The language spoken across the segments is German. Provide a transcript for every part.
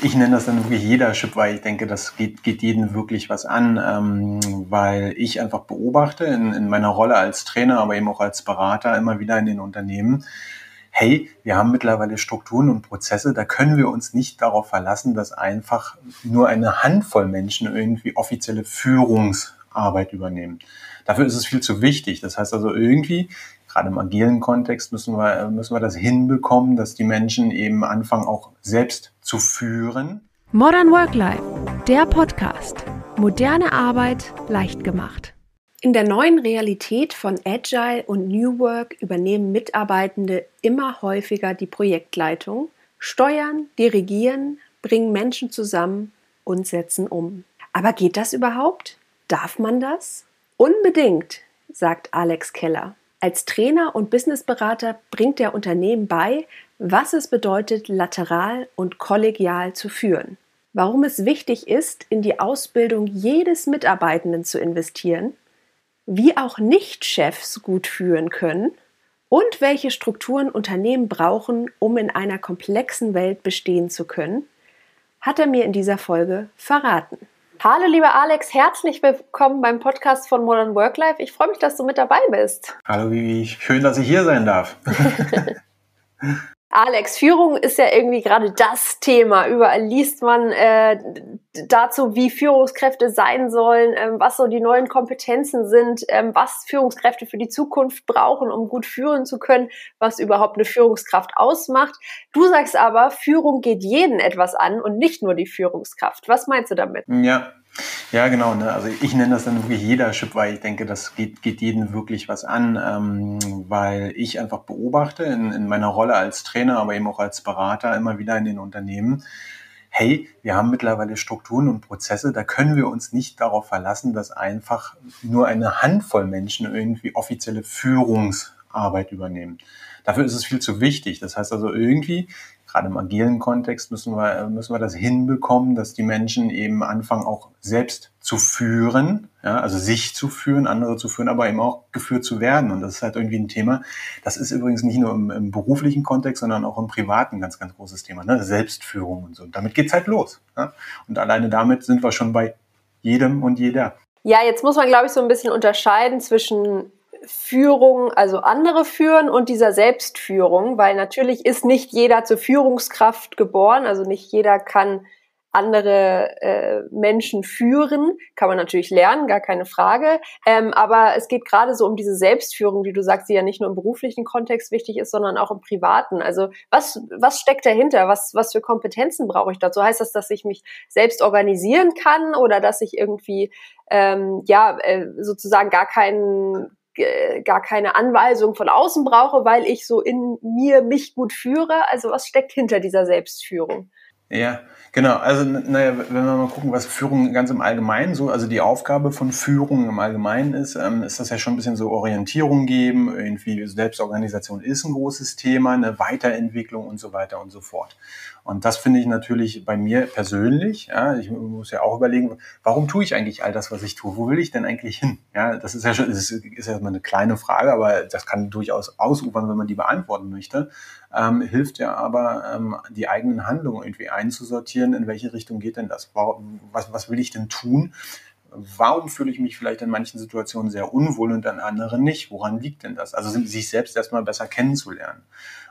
Ich nenne das dann wirklich Leadership, weil ich denke, das geht, geht jeden wirklich was an, ähm, weil ich einfach beobachte in, in meiner Rolle als Trainer, aber eben auch als Berater immer wieder in den Unternehmen, hey, wir haben mittlerweile Strukturen und Prozesse, da können wir uns nicht darauf verlassen, dass einfach nur eine Handvoll Menschen irgendwie offizielle Führungsarbeit übernehmen. Dafür ist es viel zu wichtig. Das heißt also irgendwie gerade im agilen Kontext müssen wir, müssen wir das hinbekommen, dass die Menschen eben anfangen, auch selbst zu führen. Modern Work Life, der Podcast. Moderne Arbeit leicht gemacht. In der neuen Realität von Agile und New Work übernehmen Mitarbeitende immer häufiger die Projektleitung, steuern, dirigieren, bringen Menschen zusammen und setzen um. Aber geht das überhaupt? Darf man das? Unbedingt, sagt Alex Keller. Als Trainer und Businessberater bringt er Unternehmen bei, was es bedeutet, lateral und kollegial zu führen. Warum es wichtig ist, in die Ausbildung jedes Mitarbeitenden zu investieren, wie auch Nicht-Chefs gut führen können und welche Strukturen Unternehmen brauchen, um in einer komplexen Welt bestehen zu können, hat er mir in dieser Folge verraten. Hallo, lieber Alex, herzlich willkommen beim Podcast von Modern Work Life. Ich freue mich, dass du mit dabei bist. Hallo, Vivi. Schön, dass ich hier sein darf. Alex, Führung ist ja irgendwie gerade das Thema. Überall liest man äh, dazu, wie Führungskräfte sein sollen, ähm, was so die neuen Kompetenzen sind, ähm, was Führungskräfte für die Zukunft brauchen, um gut führen zu können, was überhaupt eine Führungskraft ausmacht. Du sagst aber, Führung geht jeden etwas an und nicht nur die Führungskraft. Was meinst du damit? Ja, ja, genau. Ne? Also ich nenne das dann wirklich Leadership, weil ich denke, das geht, geht jeden wirklich was an, ähm, weil ich einfach beobachte in, in meiner Rolle als Trainer, aber eben auch als Berater immer wieder in den Unternehmen, hey, wir haben mittlerweile Strukturen und Prozesse, da können wir uns nicht darauf verlassen, dass einfach nur eine Handvoll Menschen irgendwie offizielle Führungsarbeit übernehmen. Dafür ist es viel zu wichtig. Das heißt also irgendwie gerade im agilen Kontext müssen wir, müssen wir das hinbekommen, dass die Menschen eben anfangen, auch selbst zu führen, ja, also sich zu führen, andere zu führen, aber eben auch geführt zu werden. Und das ist halt irgendwie ein Thema. Das ist übrigens nicht nur im, im beruflichen Kontext, sondern auch im privaten ganz, ganz großes Thema, ne? Selbstführung und so. Und damit geht's halt los. Ja? Und alleine damit sind wir schon bei jedem und jeder. Ja, jetzt muss man, glaube ich, so ein bisschen unterscheiden zwischen Führung, also andere führen und dieser Selbstführung, weil natürlich ist nicht jeder zur Führungskraft geboren, also nicht jeder kann andere äh, Menschen führen, kann man natürlich lernen, gar keine Frage. Ähm, aber es geht gerade so um diese Selbstführung, die du sagst, die ja nicht nur im beruflichen Kontext wichtig ist, sondern auch im privaten. Also was, was steckt dahinter? Was, was für Kompetenzen brauche ich dazu? Heißt das, dass ich mich selbst organisieren kann oder dass ich irgendwie ähm, ja äh, sozusagen gar keinen gar keine Anweisung von außen brauche, weil ich so in mir mich gut führe. Also was steckt hinter dieser Selbstführung? Ja, genau. Also, naja, wenn wir mal gucken, was Führung ganz im Allgemeinen so, also die Aufgabe von Führung im Allgemeinen ist, ähm, ist das ja schon ein bisschen so Orientierung geben, irgendwie Selbstorganisation ist ein großes Thema, eine Weiterentwicklung und so weiter und so fort. Und das finde ich natürlich bei mir persönlich, ja, ich muss ja auch überlegen, warum tue ich eigentlich all das, was ich tue? Wo will ich denn eigentlich hin? Ja, das ist ja schon, das ist ja mal eine kleine Frage, aber das kann durchaus ausufern, wenn man die beantworten möchte. Ähm, hilft ja aber, ähm, die eigenen Handlungen irgendwie einzusortieren. In welche Richtung geht denn das? Was, was will ich denn tun? Warum fühle ich mich vielleicht in manchen Situationen sehr unwohl und an anderen nicht? Woran liegt denn das? Also sich selbst erstmal besser kennenzulernen.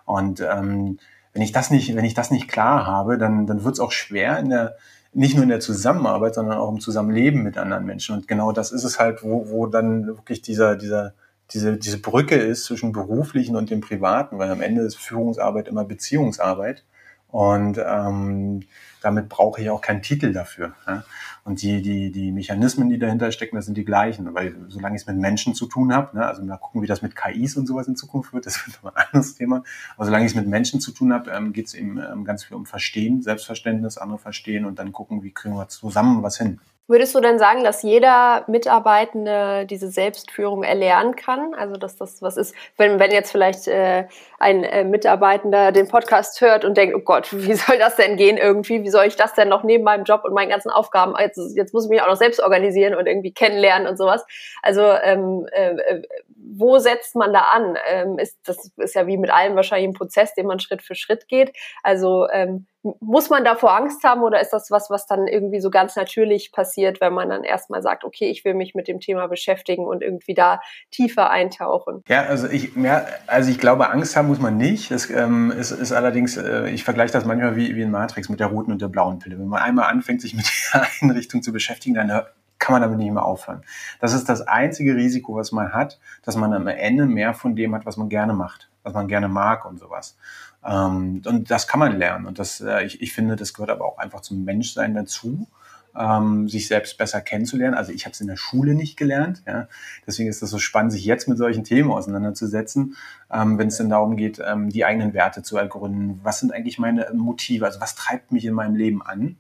Und ähm, wenn ich das nicht, wenn ich das nicht klar habe, dann, dann wird es auch schwer in der, nicht nur in der Zusammenarbeit, sondern auch im Zusammenleben mit anderen Menschen. Und genau das ist es halt, wo, wo dann wirklich dieser, dieser, diese, diese Brücke ist zwischen beruflichen und dem privaten, weil am Ende ist Führungsarbeit immer Beziehungsarbeit. Und ähm, damit brauche ich auch keinen Titel dafür. Ja? Und die, die, die Mechanismen, die dahinter stecken, das sind die gleichen. Weil solange ich es mit Menschen zu tun habe, ne, also mal gucken, wie das mit KIs und sowas in Zukunft wird, das wird ein anderes Thema. Aber solange ich es mit Menschen zu tun habe, ähm, geht es eben ähm, ganz viel um Verstehen, Selbstverständnis, andere verstehen und dann gucken, wie kriegen wir zusammen was hin. Würdest du denn sagen, dass jeder Mitarbeitende diese Selbstführung erlernen kann? Also dass das was ist, wenn, wenn jetzt vielleicht äh, ein äh, Mitarbeitender den Podcast hört und denkt, oh Gott, wie soll das denn gehen irgendwie? Wie soll ich das denn noch neben meinem Job und meinen ganzen Aufgaben, jetzt, jetzt muss ich mich auch noch selbst organisieren und irgendwie kennenlernen und sowas. Also ähm, äh, wo setzt man da an? Ähm, ist, das ist ja wie mit allem wahrscheinlich ein Prozess, den man Schritt für Schritt geht. Also ähm, muss man davor Angst haben oder ist das was, was dann irgendwie so ganz natürlich passiert, wenn man dann erstmal sagt, okay, ich will mich mit dem Thema beschäftigen und irgendwie da tiefer eintauchen? Ja, also ich, ja, also ich glaube, Angst haben muss man nicht. Das ähm, ist, ist allerdings, äh, ich vergleiche das manchmal wie, wie in Matrix mit der roten und der blauen Pille. Wenn man einmal anfängt, sich mit der Einrichtung zu beschäftigen, dann kann man damit nicht mehr aufhören. Das ist das einzige Risiko, was man hat, dass man am Ende mehr von dem hat, was man gerne macht, was man gerne mag und sowas. Ähm, und das kann man lernen. Und das, äh, ich, ich finde, das gehört aber auch einfach zum Menschsein dazu. Ähm, sich selbst besser kennenzulernen. Also ich habe es in der Schule nicht gelernt. Ja. Deswegen ist das so spannend, sich jetzt mit solchen Themen auseinanderzusetzen, ähm, wenn es denn darum geht, ähm, die eigenen Werte zu ergründen. Was sind eigentlich meine Motive? Also was treibt mich in meinem Leben an?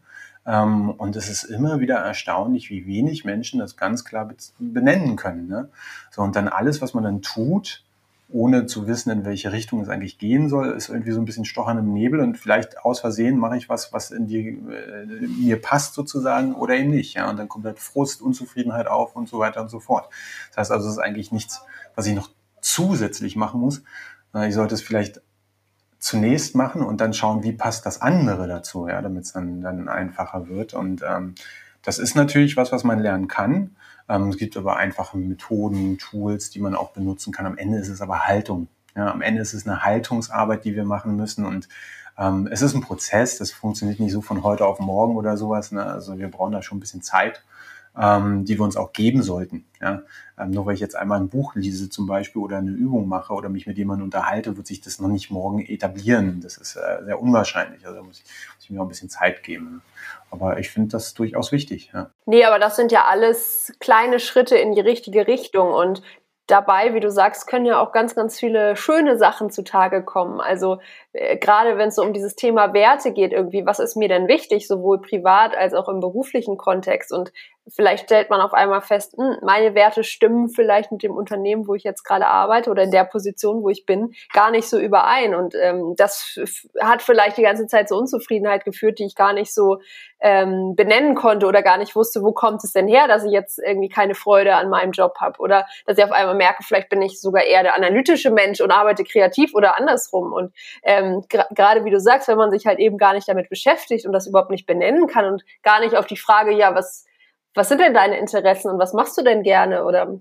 Ähm, und es ist immer wieder erstaunlich, wie wenig Menschen das ganz klar benennen können. Ne? So, und dann alles, was man dann tut, ohne zu wissen, in welche Richtung es eigentlich gehen soll, ist irgendwie so ein bisschen Stochern im Nebel und vielleicht aus Versehen mache ich was, was in die, äh, mir passt sozusagen oder eben nicht. Ja? Und dann kommt halt Frust, Unzufriedenheit auf und so weiter und so fort. Das heißt also, es ist eigentlich nichts, was ich noch zusätzlich machen muss. Ich sollte es vielleicht zunächst machen und dann schauen, wie passt das andere dazu, ja, damit es dann, dann einfacher wird. Und ähm, das ist natürlich was, was man lernen kann. Ähm, es gibt aber einfache Methoden, Tools, die man auch benutzen kann. Am Ende ist es aber Haltung. Ja, am Ende ist es eine Haltungsarbeit, die wir machen müssen. Und ähm, es ist ein Prozess, das funktioniert nicht so von heute auf morgen oder sowas. Ne? Also wir brauchen da schon ein bisschen Zeit ähm, die wir uns auch geben sollten. Ja? Ähm, nur weil ich jetzt einmal ein Buch lese zum Beispiel oder eine Übung mache oder mich mit jemandem unterhalte, wird sich das noch nicht morgen etablieren. Das ist äh, sehr unwahrscheinlich. Also da muss ich, muss ich mir auch ein bisschen Zeit geben. Aber ich finde das durchaus wichtig. Ja. Nee, aber das sind ja alles kleine Schritte in die richtige Richtung und dabei, wie du sagst, können ja auch ganz, ganz viele schöne Sachen zutage kommen. Also gerade wenn es so um dieses Thema Werte geht, irgendwie, was ist mir denn wichtig, sowohl privat als auch im beruflichen Kontext? Und vielleicht stellt man auf einmal fest, hm, meine Werte stimmen vielleicht mit dem Unternehmen, wo ich jetzt gerade arbeite oder in der Position, wo ich bin, gar nicht so überein. Und ähm, das hat vielleicht die ganze Zeit zur Unzufriedenheit geführt, die ich gar nicht so ähm, benennen konnte oder gar nicht wusste, wo kommt es denn her, dass ich jetzt irgendwie keine Freude an meinem Job habe oder dass ich auf einmal merke, vielleicht bin ich sogar eher der analytische Mensch und arbeite kreativ oder andersrum. Und ähm, gerade wie du sagst, wenn man sich halt eben gar nicht damit beschäftigt und das überhaupt nicht benennen kann und gar nicht auf die Frage, ja, was was sind denn deine Interessen und was machst du denn gerne oder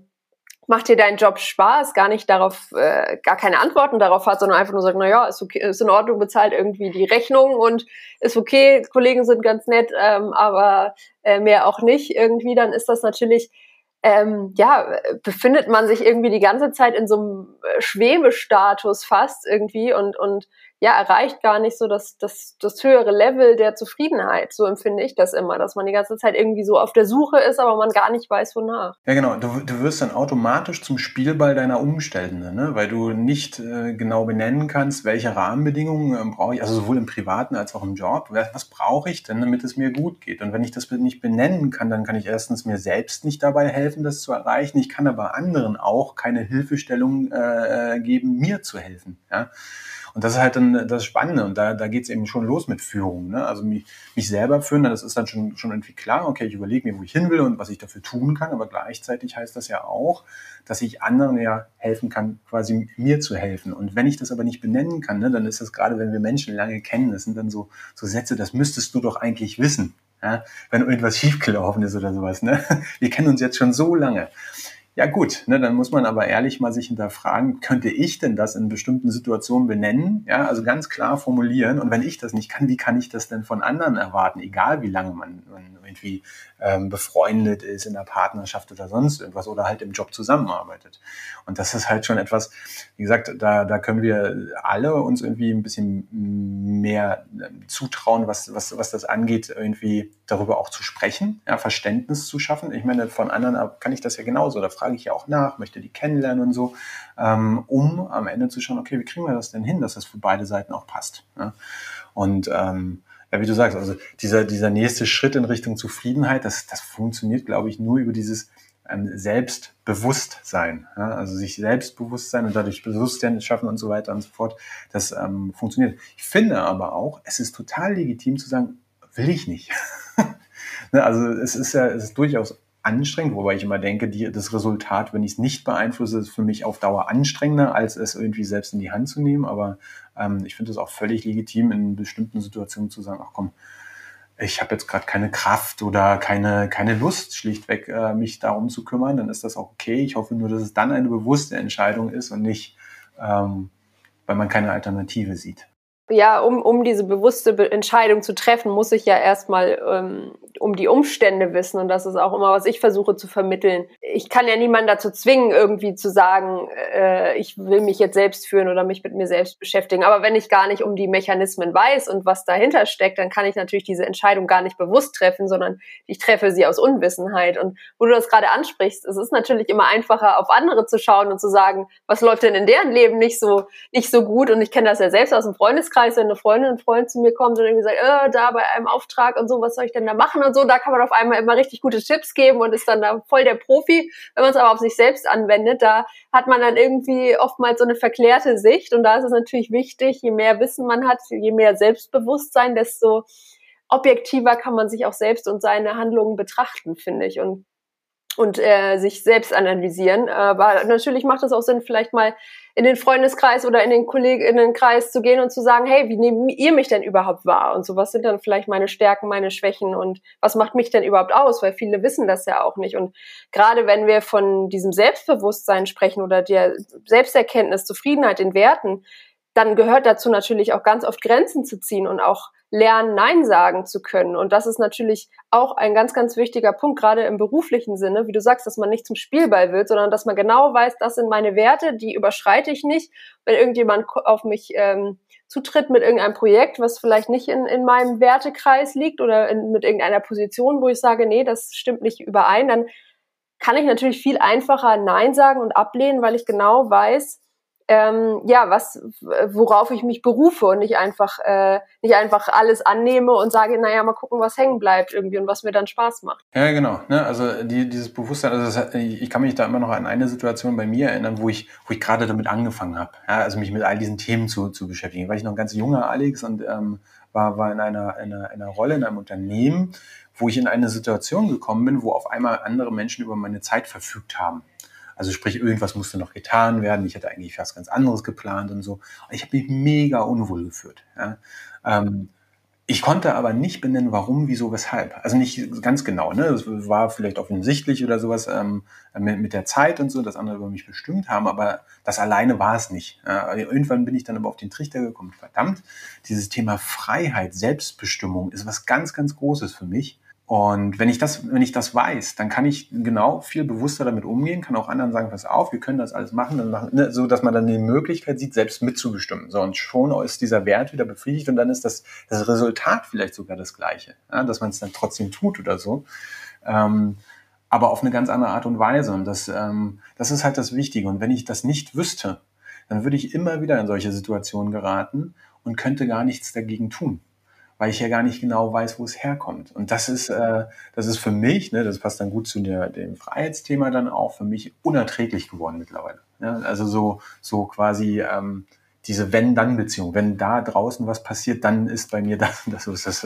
macht dir dein Job Spaß, gar nicht darauf, äh, gar keine Antworten darauf hat, sondern einfach nur sagt, na ja, ist okay, ist in Ordnung, bezahlt irgendwie die Rechnung und ist okay, Kollegen sind ganz nett, ähm, aber äh, mehr auch nicht irgendwie, dann ist das natürlich ähm, ja, befindet man sich irgendwie die ganze Zeit in so einem Schwebestatus fast irgendwie und, und ja, erreicht gar nicht so das, das, das höhere Level der Zufriedenheit. So empfinde ich das immer, dass man die ganze Zeit irgendwie so auf der Suche ist, aber man gar nicht weiß, wonach. Ja, genau. Du, du wirst dann automatisch zum Spielball deiner Umstände, ne? weil du nicht äh, genau benennen kannst, welche Rahmenbedingungen äh, brauche ich, also sowohl im Privaten als auch im Job. Was brauche ich denn, damit es mir gut geht? Und wenn ich das nicht benennen kann, dann kann ich erstens mir selbst nicht dabei helfen, das zu erreichen. Ich kann aber anderen auch keine Hilfestellung äh, äh geben, mir zu helfen. Ja? Und das ist halt dann das Spannende. Und da, da geht es eben schon los mit Führung. Ne? Also mich, mich selber führen, das ist dann schon, schon irgendwie klar, okay, ich überlege mir, wo ich hin will und was ich dafür tun kann. Aber gleichzeitig heißt das ja auch, dass ich anderen ja helfen kann, quasi mir zu helfen. Und wenn ich das aber nicht benennen kann, ne, dann ist das gerade, wenn wir Menschen lange kennen, das sind dann so, so Sätze, das müsstest du doch eigentlich wissen. Ja? Wenn irgendwas schiefgelaufen ist oder sowas. Ne? Wir kennen uns jetzt schon so lange. Ja gut, ne, dann muss man aber ehrlich mal sich hinterfragen, könnte ich denn das in bestimmten Situationen benennen? Ja, also ganz klar formulieren. Und wenn ich das nicht kann, wie kann ich das denn von anderen erwarten, egal wie lange man, man irgendwie ähm, befreundet ist in der Partnerschaft oder sonst irgendwas oder halt im Job zusammenarbeitet. Und das ist halt schon etwas, wie gesagt, da, da können wir alle uns irgendwie ein bisschen mehr ähm, zutrauen, was, was, was das angeht, irgendwie darüber auch zu sprechen, ja, Verständnis zu schaffen. Ich meine, von anderen kann ich das ja genauso. Da frage ich ja auch nach, möchte die kennenlernen und so, ähm, um am Ende zu schauen, okay, wie kriegen wir das denn hin, dass das für beide Seiten auch passt. Ja? Und ähm, ja, wie du sagst, also dieser, dieser nächste Schritt in Richtung Zufriedenheit, das, das funktioniert, glaube ich, nur über dieses ähm, Selbstbewusstsein. Ja? Also sich Selbstbewusstsein und dadurch Bewusstsein schaffen und so weiter und so fort. Das ähm, funktioniert. Ich finde aber auch, es ist total legitim zu sagen, will ich nicht. ne? Also es ist ja es ist durchaus anstrengend, wobei ich immer denke, die, das Resultat, wenn ich es nicht beeinflusse, ist für mich auf Dauer anstrengender, als es irgendwie selbst in die Hand zu nehmen. Aber ähm, ich finde es auch völlig legitim, in bestimmten Situationen zu sagen, ach komm, ich habe jetzt gerade keine Kraft oder keine, keine Lust, schlichtweg äh, mich darum zu kümmern, dann ist das auch okay. Ich hoffe nur, dass es dann eine bewusste Entscheidung ist und nicht, ähm, weil man keine Alternative sieht ja, um, um diese bewusste Entscheidung zu treffen, muss ich ja erstmal ähm, um die Umstände wissen. Und das ist auch immer, was ich versuche zu vermitteln. Ich kann ja niemanden dazu zwingen, irgendwie zu sagen, äh, ich will mich jetzt selbst führen oder mich mit mir selbst beschäftigen. Aber wenn ich gar nicht um die Mechanismen weiß und was dahinter steckt, dann kann ich natürlich diese Entscheidung gar nicht bewusst treffen, sondern ich treffe sie aus Unwissenheit. Und wo du das gerade ansprichst, es ist natürlich immer einfacher, auf andere zu schauen und zu sagen, was läuft denn in deren Leben nicht so, nicht so gut? Und ich kenne das ja selbst aus dem Freundeskreis wenn eine Freundin, ein Freund zu mir kommt und irgendwie sagt, äh, da bei einem Auftrag und so, was soll ich denn da machen und so, da kann man auf einmal immer richtig gute Tipps geben und ist dann da voll der Profi. Wenn man es aber auf sich selbst anwendet, da hat man dann irgendwie oftmals so eine verklärte Sicht und da ist es natürlich wichtig, je mehr Wissen man hat, je mehr Selbstbewusstsein, desto objektiver kann man sich auch selbst und seine Handlungen betrachten, finde ich. Und und äh, sich selbst analysieren. Aber natürlich macht es auch Sinn, vielleicht mal in den Freundeskreis oder in den Kolleginnenkreis zu gehen und zu sagen, hey, wie nehmt ihr mich denn überhaupt wahr? Und so, was sind dann vielleicht meine Stärken, meine Schwächen und was macht mich denn überhaupt aus? Weil viele wissen das ja auch nicht. Und gerade wenn wir von diesem Selbstbewusstsein sprechen oder der Selbsterkenntnis, Zufriedenheit, den Werten, dann gehört dazu natürlich auch ganz oft Grenzen zu ziehen und auch lernen, Nein sagen zu können. Und das ist natürlich auch ein ganz, ganz wichtiger Punkt, gerade im beruflichen Sinne, wie du sagst, dass man nicht zum Spielball wird, sondern dass man genau weiß, das sind meine Werte, die überschreite ich nicht. Wenn irgendjemand auf mich ähm, zutritt mit irgendeinem Projekt, was vielleicht nicht in, in meinem Wertekreis liegt oder in, mit irgendeiner Position, wo ich sage, nee, das stimmt nicht überein, dann kann ich natürlich viel einfacher Nein sagen und ablehnen, weil ich genau weiß, ähm, ja, was, worauf ich mich berufe und nicht einfach, äh, nicht einfach alles annehme und sage, naja, mal gucken, was hängen bleibt irgendwie und was mir dann Spaß macht. Ja, genau. Ne? Also die, dieses Bewusstsein, also das, ich kann mich da immer noch an eine Situation bei mir erinnern, wo ich, wo ich gerade damit angefangen habe, ja? also mich mit all diesen Themen zu, zu beschäftigen. Weil ich noch ein ganz junger Alex und ähm, war, war in einer, in einer, in einer Rolle in einem Unternehmen, wo ich in eine Situation gekommen bin, wo auf einmal andere Menschen über meine Zeit verfügt haben. Also sprich, irgendwas musste noch getan werden. Ich hatte eigentlich was ganz anderes geplant und so. Und ich habe mich mega unwohl gefühlt. Ja. Ähm, ich konnte aber nicht benennen, warum, wieso, weshalb. Also nicht ganz genau. Ne? Das war vielleicht offensichtlich oder sowas ähm, mit, mit, der Zeit und so, dass andere über mich bestimmt haben, aber das alleine war es nicht. Ja, irgendwann bin ich dann aber auf den Trichter gekommen. Verdammt, dieses Thema Freiheit, Selbstbestimmung ist was ganz, ganz Großes für mich. Und wenn ich das, wenn ich das weiß, dann kann ich genau viel bewusster damit umgehen, kann auch anderen sagen, pass auf, wir können das alles machen, dann machen ne, so dass man dann die Möglichkeit sieht, selbst mitzubestimmen. So, und schon ist dieser Wert wieder befriedigt und dann ist das, das Resultat vielleicht sogar das gleiche, ja, dass man es dann trotzdem tut oder so. Ähm, aber auf eine ganz andere Art und Weise. Und das, ähm, das ist halt das Wichtige. Und wenn ich das nicht wüsste, dann würde ich immer wieder in solche Situationen geraten und könnte gar nichts dagegen tun weil ich ja gar nicht genau weiß, wo es herkommt. Und das ist, äh, das ist für mich, ne, das passt dann gut zu der, dem Freiheitsthema dann auch, für mich unerträglich geworden mittlerweile. Ja, also so, so quasi ähm, diese Wenn-Dann-Beziehung. Wenn da draußen was passiert, dann ist bei mir das, das, ist, das,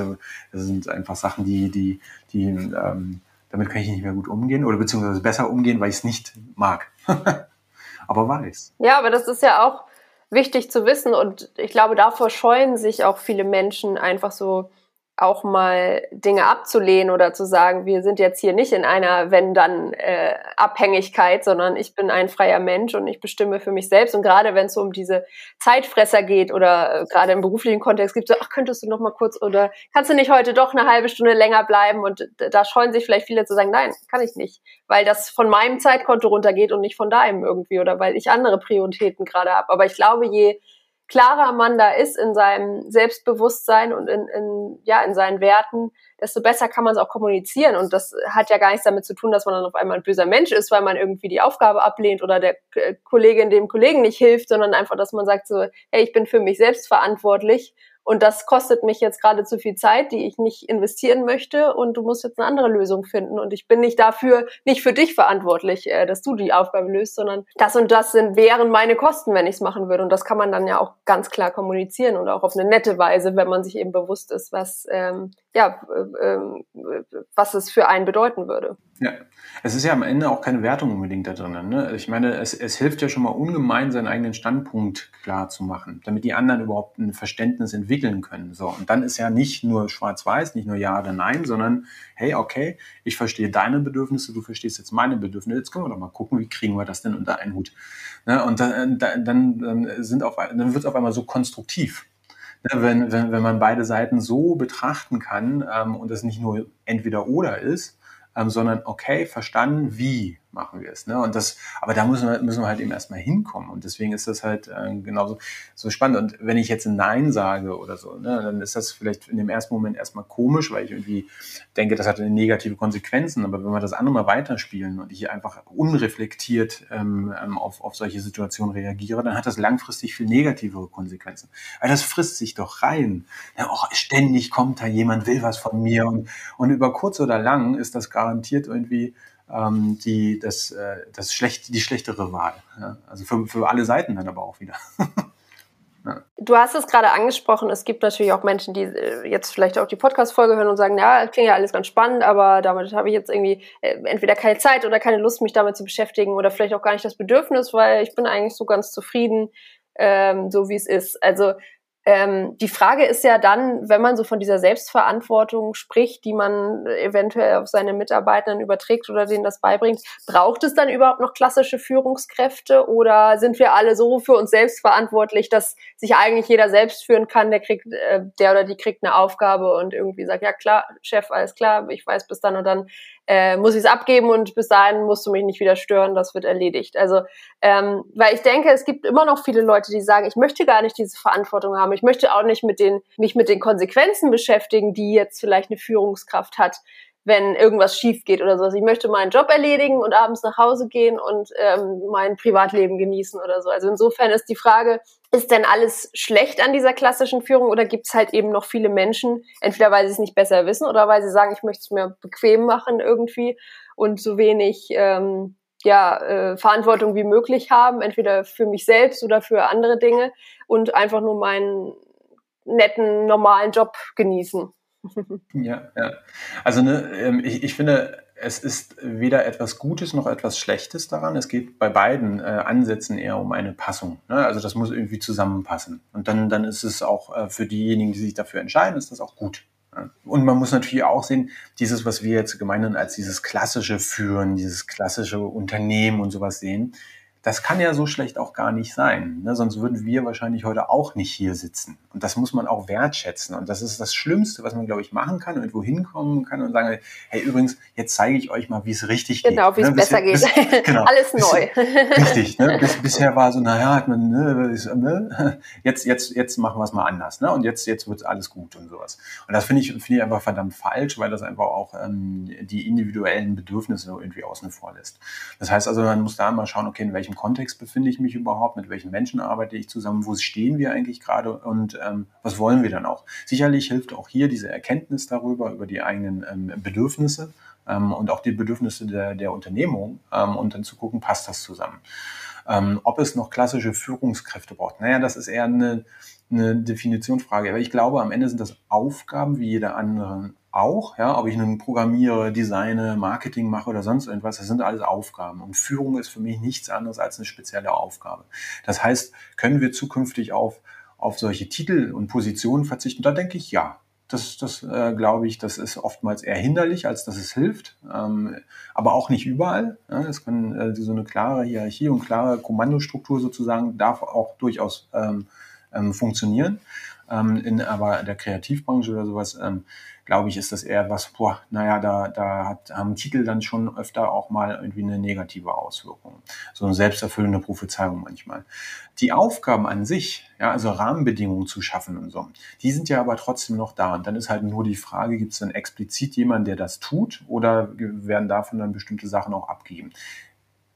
sind einfach Sachen, die, die, die ähm, damit kann ich nicht mehr gut umgehen oder beziehungsweise besser umgehen, weil ich es nicht mag. aber weiß. Ja, aber das ist ja auch wichtig zu wissen. Und ich glaube, davor scheuen sich auch viele Menschen einfach so auch mal Dinge abzulehnen oder zu sagen, wir sind jetzt hier nicht in einer wenn dann äh, Abhängigkeit, sondern ich bin ein freier Mensch und ich bestimme für mich selbst. Und gerade wenn es so um diese Zeitfresser geht oder äh, gerade im beruflichen Kontext gibt so ach könntest du noch mal kurz oder kannst du nicht heute doch eine halbe Stunde länger bleiben? Und da scheuen sich vielleicht viele zu sagen, nein, kann ich nicht, weil das von meinem Zeitkonto runtergeht und nicht von deinem irgendwie oder weil ich andere Prioritäten gerade habe, aber ich glaube, je klarer man da ist in seinem Selbstbewusstsein und in, in, ja, in seinen Werten, desto besser kann man es auch kommunizieren. Und das hat ja gar nichts damit zu tun, dass man dann auf einmal ein böser Mensch ist, weil man irgendwie die Aufgabe ablehnt oder der Kollegin dem Kollegen nicht hilft, sondern einfach, dass man sagt so, hey, ich bin für mich selbst verantwortlich und das kostet mich jetzt gerade zu viel Zeit, die ich nicht investieren möchte. Und du musst jetzt eine andere Lösung finden. Und ich bin nicht dafür, nicht für dich verantwortlich, äh, dass du die Aufgabe löst, sondern das und das sind, wären meine Kosten, wenn ich es machen würde. Und das kann man dann ja auch ganz klar kommunizieren und auch auf eine nette Weise, wenn man sich eben bewusst ist, was, ähm, ja, äh, was es für einen bedeuten würde. Ja, es ist ja am Ende auch keine Wertung unbedingt da drin. Ne? Ich meine, es, es hilft ja schon mal ungemein, seinen eigenen Standpunkt klar zu machen, damit die anderen überhaupt ein Verständnis entwickeln können. So, und dann ist ja nicht nur schwarz-weiß, nicht nur ja oder nein, sondern hey, okay, ich verstehe deine Bedürfnisse, du verstehst jetzt meine Bedürfnisse. Jetzt können wir doch mal gucken, wie kriegen wir das denn unter einen Hut. Ne? Und dann, dann, dann sind auf, dann wird es auf einmal so konstruktiv. Ne, wenn, wenn, wenn man beide Seiten so betrachten kann ähm, und es nicht nur entweder oder ist, ähm, sondern okay, verstanden, wie machen wir es. Ne? Und das, aber da müssen wir, müssen wir halt eben erstmal hinkommen. Und deswegen ist das halt äh, genauso so spannend. Und wenn ich jetzt ein Nein sage oder so, ne, dann ist das vielleicht in dem ersten Moment erstmal komisch, weil ich irgendwie denke, das hat negative Konsequenzen. Aber wenn wir das andere mal weiterspielen und ich einfach unreflektiert ähm, ähm, auf, auf solche Situationen reagiere, dann hat das langfristig viel negativere Konsequenzen. Weil das frisst sich doch rein. Ja, oh, ständig kommt da jemand, will was von mir. Und, und über kurz oder lang ist das garantiert irgendwie ähm, die, das, äh, das schlecht, die schlechtere Wahl. Ja? Also für, für alle Seiten dann aber auch wieder. ja. Du hast es gerade angesprochen, es gibt natürlich auch Menschen, die äh, jetzt vielleicht auch die Podcast-Folge hören und sagen, ja, klingt ja alles ganz spannend, aber damit habe ich jetzt irgendwie äh, entweder keine Zeit oder keine Lust, mich damit zu beschäftigen oder vielleicht auch gar nicht das Bedürfnis, weil ich bin eigentlich so ganz zufrieden, ähm, so wie es ist. Also ähm, die Frage ist ja dann, wenn man so von dieser Selbstverantwortung spricht, die man eventuell auf seine Mitarbeitenden überträgt oder denen das beibringt, braucht es dann überhaupt noch klassische Führungskräfte oder sind wir alle so für uns selbst verantwortlich, dass sich eigentlich jeder selbst führen kann, der kriegt, äh, der oder die kriegt eine Aufgabe und irgendwie sagt, ja klar, Chef, alles klar, ich weiß bis dann und dann äh, muss ich es abgeben und bis dahin musst du mich nicht wieder stören, das wird erledigt. Also, ähm, weil ich denke, es gibt immer noch viele Leute, die sagen, ich möchte gar nicht diese Verantwortung haben, ich möchte auch nicht mit den, mich mit den Konsequenzen beschäftigen, die jetzt vielleicht eine Führungskraft hat wenn irgendwas schief geht oder sowas. Ich möchte meinen Job erledigen und abends nach Hause gehen und ähm, mein Privatleben genießen oder so. Also insofern ist die Frage, ist denn alles schlecht an dieser klassischen Führung oder gibt es halt eben noch viele Menschen, entweder weil sie es nicht besser wissen oder weil sie sagen, ich möchte es mir bequem machen irgendwie und so wenig ähm, ja, äh, Verantwortung wie möglich haben, entweder für mich selbst oder für andere Dinge und einfach nur meinen netten, normalen Job genießen. Ja, ja. Also ne, ähm, ich, ich finde, es ist weder etwas Gutes noch etwas Schlechtes daran. Es geht bei beiden äh, Ansätzen eher um eine Passung. Ne? Also das muss irgendwie zusammenpassen. Und dann, dann ist es auch äh, für diejenigen, die sich dafür entscheiden, ist das auch gut. Ja? Und man muss natürlich auch sehen, dieses, was wir jetzt gemeinhin als dieses klassische Führen, dieses klassische Unternehmen und sowas sehen, das kann ja so schlecht auch gar nicht sein. Ne? Sonst würden wir wahrscheinlich heute auch nicht hier sitzen. Und das muss man auch wertschätzen. Und das ist das Schlimmste, was man, glaube ich, machen kann, irgendwo hinkommen kann und sagen, hey, übrigens, jetzt zeige ich euch mal, wie es richtig genau, geht. Genau, wie es ne? besser geht. Bis, genau, Alles neu. richtig. Ne? Bis, bisher war so, naja, hat man, ne, ne? jetzt, jetzt, jetzt machen wir es mal anders. Ne? Und jetzt, jetzt wird alles gut und sowas. Und das finde ich, finde ich einfach verdammt falsch, weil das einfach auch ähm, die individuellen Bedürfnisse irgendwie außen vor lässt. Das heißt also, man muss da mal schauen, okay, in welchem welchem Kontext befinde ich mich überhaupt, mit welchen Menschen arbeite ich zusammen, wo stehen wir eigentlich gerade und ähm, was wollen wir dann auch. Sicherlich hilft auch hier diese Erkenntnis darüber, über die eigenen ähm, Bedürfnisse ähm, und auch die Bedürfnisse der, der Unternehmung ähm, und dann zu gucken, passt das zusammen. Ähm, ob es noch klassische Führungskräfte braucht, naja, das ist eher eine, eine Definitionsfrage. Aber ich glaube, am Ende sind das Aufgaben wie jeder andere auch, ja, ob ich nun programmiere, designe, Marketing mache oder sonst irgendwas, das sind alles Aufgaben. Und Führung ist für mich nichts anderes als eine spezielle Aufgabe. Das heißt, können wir zukünftig auf, auf solche Titel und Positionen verzichten? Da denke ich ja. Das, das äh, glaube ich, das ist oftmals eher hinderlich, als dass es hilft. Ähm, aber auch nicht überall. Ja, es kann äh, so eine klare Hierarchie und klare Kommandostruktur sozusagen darf auch durchaus ähm, ähm, funktionieren. Ähm, in aber der Kreativbranche oder sowas ähm, glaube ich, ist das eher was, boah, naja, da, da hat, haben Titel dann schon öfter auch mal irgendwie eine negative Auswirkung. So eine selbsterfüllende Prophezeiung manchmal. Die Aufgaben an sich, ja, also Rahmenbedingungen zu schaffen und so, die sind ja aber trotzdem noch da. Und dann ist halt nur die Frage, gibt es dann explizit jemanden, der das tut oder werden davon dann bestimmte Sachen auch abgegeben?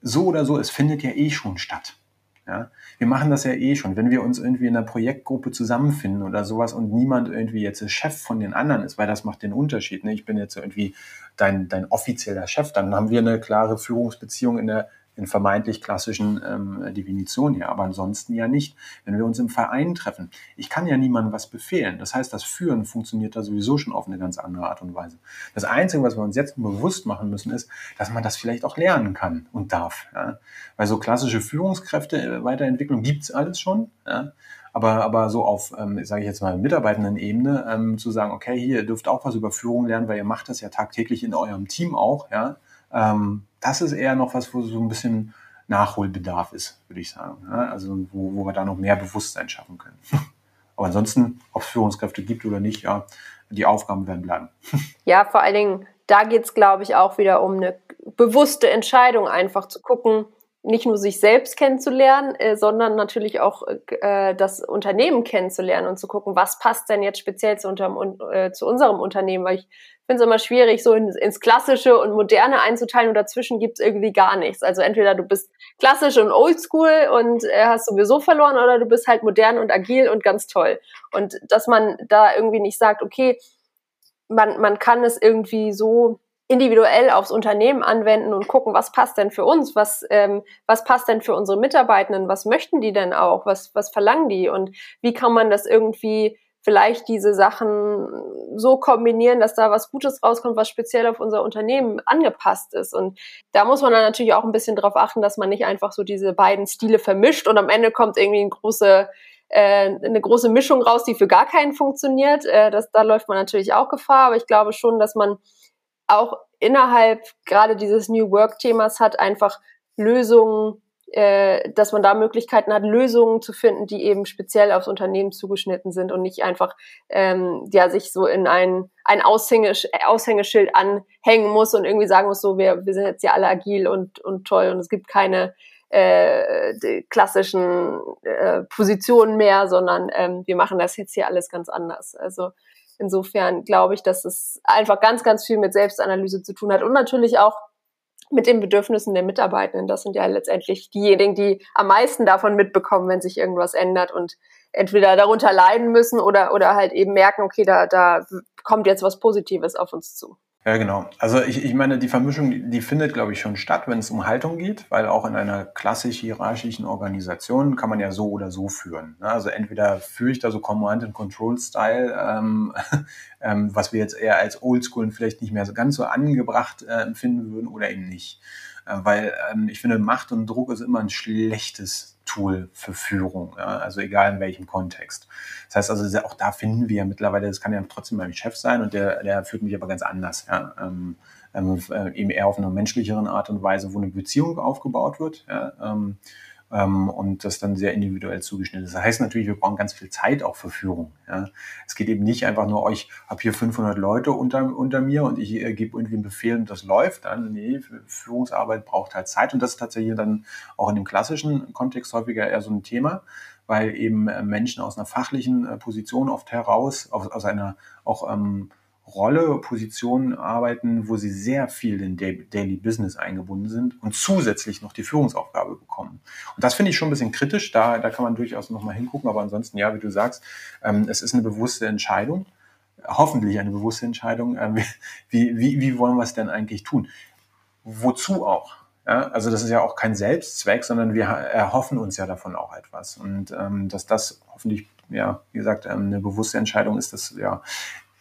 So oder so, es findet ja eh schon statt. Ja? Wir machen das ja eh schon. Wenn wir uns irgendwie in einer Projektgruppe zusammenfinden oder sowas und niemand irgendwie jetzt Chef von den anderen ist, weil das macht den Unterschied. Ne? Ich bin jetzt irgendwie dein, dein offizieller Chef, dann haben wir eine klare Führungsbeziehung in der in vermeintlich klassischen ähm, Definitionen ja, aber ansonsten ja nicht. Wenn wir uns im Verein treffen, ich kann ja niemandem was befehlen. Das heißt, das Führen funktioniert da sowieso schon auf eine ganz andere Art und Weise. Das Einzige, was wir uns jetzt bewusst machen müssen, ist, dass man das vielleicht auch lernen kann und darf. Ja. Weil so klassische Führungskräfte, äh, Weiterentwicklung gibt's alles schon. Ja. Aber, aber so auf, ähm, sage ich jetzt mal, Mitarbeitenden-Ebene ähm, zu sagen, okay, hier, dürft auch was über Führung lernen, weil ihr macht das ja tagtäglich in eurem Team auch, ja. Ähm, das ist eher noch was, wo so ein bisschen Nachholbedarf ist, würde ich sagen. Ja? Also wo, wo wir da noch mehr Bewusstsein schaffen können. Aber ansonsten, ob es Führungskräfte gibt oder nicht, ja, die Aufgaben werden bleiben. Ja, vor allen Dingen, da geht es, glaube ich, auch wieder um eine bewusste Entscheidung, einfach zu gucken, nicht nur sich selbst kennenzulernen, äh, sondern natürlich auch äh, das Unternehmen kennenzulernen und zu gucken, was passt denn jetzt speziell zu, unterm, äh, zu unserem Unternehmen, weil ich finde es immer schwierig, so ins, ins Klassische und Moderne einzuteilen und dazwischen gibt es irgendwie gar nichts. Also entweder du bist klassisch und oldschool und äh, hast sowieso verloren oder du bist halt modern und agil und ganz toll. Und dass man da irgendwie nicht sagt, okay, man, man kann es irgendwie so individuell aufs Unternehmen anwenden und gucken, was passt denn für uns, was, ähm, was passt denn für unsere Mitarbeitenden, was möchten die denn auch, was, was verlangen die und wie kann man das irgendwie vielleicht diese Sachen so kombinieren, dass da was Gutes rauskommt, was speziell auf unser Unternehmen angepasst ist. Und da muss man dann natürlich auch ein bisschen darauf achten, dass man nicht einfach so diese beiden Stile vermischt und am Ende kommt irgendwie eine große, äh, eine große Mischung raus, die für gar keinen funktioniert. Äh, das, da läuft man natürlich auch Gefahr, aber ich glaube schon, dass man auch innerhalb gerade dieses New Work-Themas hat, einfach Lösungen äh, dass man da Möglichkeiten hat, Lösungen zu finden, die eben speziell aufs Unternehmen zugeschnitten sind und nicht einfach ähm, ja sich so in ein, ein Aushängesch Aushängeschild anhängen muss und irgendwie sagen muss, so wir, wir sind jetzt ja alle agil und, und toll und es gibt keine äh, klassischen äh, Positionen mehr, sondern ähm, wir machen das jetzt hier alles ganz anders. Also insofern glaube ich, dass es einfach ganz, ganz viel mit Selbstanalyse zu tun hat und natürlich auch mit den Bedürfnissen der Mitarbeitenden. Das sind ja letztendlich diejenigen, die am meisten davon mitbekommen, wenn sich irgendwas ändert und entweder darunter leiden müssen oder, oder halt eben merken, okay, da, da kommt jetzt was Positives auf uns zu. Ja, genau. Also ich, ich meine, die Vermischung, die, die findet, glaube ich, schon statt, wenn es um Haltung geht, weil auch in einer klassisch hierarchischen Organisation kann man ja so oder so führen. Ne? Also entweder führe ich da so Command-and-Control-Style, ähm, ähm, was wir jetzt eher als Oldschool vielleicht nicht mehr so ganz so angebracht äh, empfinden würden oder eben nicht. Äh, weil ähm, ich finde, Macht und Druck ist immer ein schlechtes Tool für Führung, ja? also egal in welchem Kontext. Das heißt also, auch da finden wir mittlerweile, das kann ja trotzdem mein Chef sein und der, der führt mich aber ganz anders. Ja? Ähm, ähm, äh, eben eher auf einer menschlicheren Art und Weise, wo eine Beziehung aufgebaut wird. Ja? Ähm, und das dann sehr individuell zugeschnitten ist. Das heißt natürlich, wir brauchen ganz viel Zeit auch für Führung. Ja. Es geht eben nicht einfach nur, ich habe hier 500 Leute unter, unter mir und ich äh, gebe irgendwie einen Befehl und das läuft dann. Nee, Führungsarbeit braucht halt Zeit und das ist tatsächlich dann auch in dem klassischen Kontext häufiger eher so ein Thema weil eben äh, Menschen aus einer fachlichen äh, Position oft heraus, aus, aus einer auch ähm, Rolle, Position arbeiten, wo sie sehr viel in Daily Business eingebunden sind und zusätzlich noch die Führungsaufgabe bekommen. Und das finde ich schon ein bisschen kritisch, da, da kann man durchaus nochmal hingucken, aber ansonsten, ja, wie du sagst, ähm, es ist eine bewusste Entscheidung, hoffentlich eine bewusste Entscheidung, äh, wie, wie, wie wollen wir es denn eigentlich tun? Wozu auch? Ja, also das ist ja auch kein Selbstzweck, sondern wir erhoffen uns ja davon auch etwas. Und ähm, dass das hoffentlich, ja, wie gesagt, ähm, eine bewusste Entscheidung ist, das ja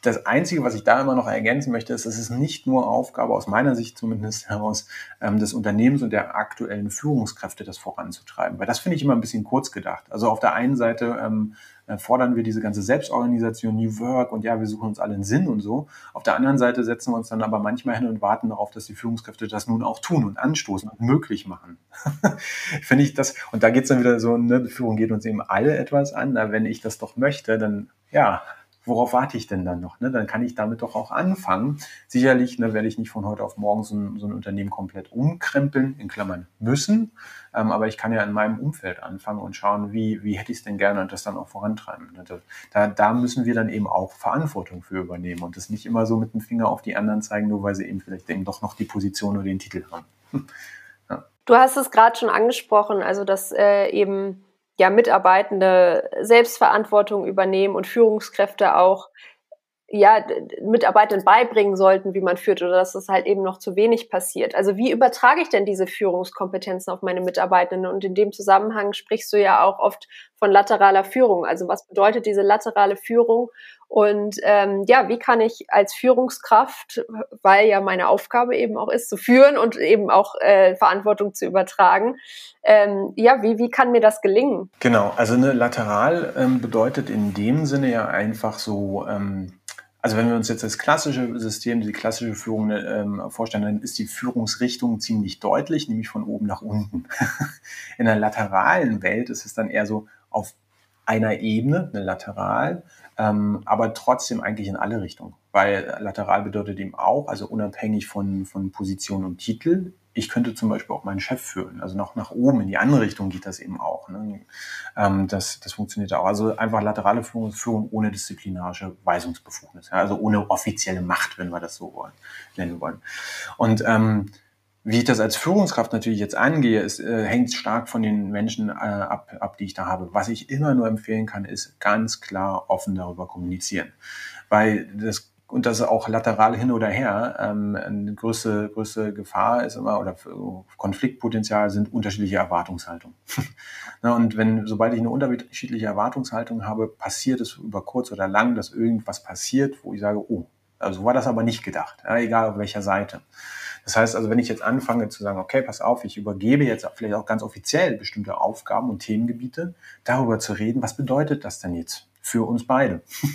das Einzige, was ich da immer noch ergänzen möchte, ist, es ist nicht nur Aufgabe, aus meiner Sicht zumindest heraus, ähm, des Unternehmens und der aktuellen Führungskräfte das voranzutreiben. Weil das finde ich immer ein bisschen kurz gedacht. Also auf der einen Seite ähm, äh, fordern wir diese ganze Selbstorganisation, New Work und ja, wir suchen uns alle einen Sinn und so. Auf der anderen Seite setzen wir uns dann aber manchmal hin und warten darauf, dass die Führungskräfte das nun auch tun und anstoßen und möglich machen. finde ich das, und da geht es dann wieder so, ne, Führung geht uns eben alle etwas an. Na, wenn ich das doch möchte, dann ja, worauf warte ich denn dann noch? Ne? Dann kann ich damit doch auch anfangen. Sicherlich ne, werde ich nicht von heute auf morgen so ein, so ein Unternehmen komplett umkrempeln, in Klammern müssen, ähm, aber ich kann ja in meinem Umfeld anfangen und schauen, wie, wie hätte ich es denn gerne und das dann auch vorantreiben. Ne? Da, da müssen wir dann eben auch Verantwortung für übernehmen und das nicht immer so mit dem Finger auf die anderen zeigen, nur weil sie eben vielleicht eben doch noch die Position oder den Titel haben. ja. Du hast es gerade schon angesprochen, also dass äh, eben ja, Mitarbeitende Selbstverantwortung übernehmen und Führungskräfte auch ja, Mitarbeitenden beibringen sollten, wie man führt oder dass das halt eben noch zu wenig passiert. Also wie übertrage ich denn diese Führungskompetenzen auf meine Mitarbeitenden? Und in dem Zusammenhang sprichst du ja auch oft von lateraler Führung. Also was bedeutet diese laterale Führung? Und ähm, ja, wie kann ich als Führungskraft, weil ja meine Aufgabe eben auch ist, zu führen und eben auch äh, Verantwortung zu übertragen, ähm, ja, wie, wie kann mir das gelingen? Genau, also eine lateral ähm, bedeutet in dem Sinne ja einfach so, ähm, also wenn wir uns jetzt das klassische System, die klassische Führung ähm, vorstellen, dann ist die Führungsrichtung ziemlich deutlich, nämlich von oben nach unten. In der lateralen Welt ist es dann eher so auf einer Ebene, eine Lateral, ähm, aber trotzdem eigentlich in alle Richtungen. Weil lateral bedeutet eben auch, also unabhängig von, von Position und Titel, ich könnte zum Beispiel auch meinen Chef führen. Also noch nach oben, in die andere Richtung geht das eben auch. Ne? Ähm, das, das funktioniert auch. Also einfach laterale Führung, Führung ohne disziplinarische Weisungsbefugnis. Ja? Also ohne offizielle Macht, wenn wir das so wollen, nennen wollen. Und ähm, wie ich das als Führungskraft natürlich jetzt angehe, ist, äh, hängt stark von den Menschen äh, ab, ab, die ich da habe. Was ich immer nur empfehlen kann, ist ganz klar offen darüber kommunizieren. Weil das und das auch lateral hin oder her. Ähm, eine größte, größte Gefahr ist immer, oder Konfliktpotenzial sind unterschiedliche Erwartungshaltungen. Na, und wenn, sobald ich eine unterschiedliche Erwartungshaltung habe, passiert es über kurz oder lang, dass irgendwas passiert, wo ich sage, oh, also war das aber nicht gedacht, ja, egal auf welcher Seite. Das heißt also, wenn ich jetzt anfange zu sagen, okay, pass auf, ich übergebe jetzt vielleicht auch ganz offiziell bestimmte Aufgaben und Themengebiete, darüber zu reden, was bedeutet das denn jetzt für uns beide?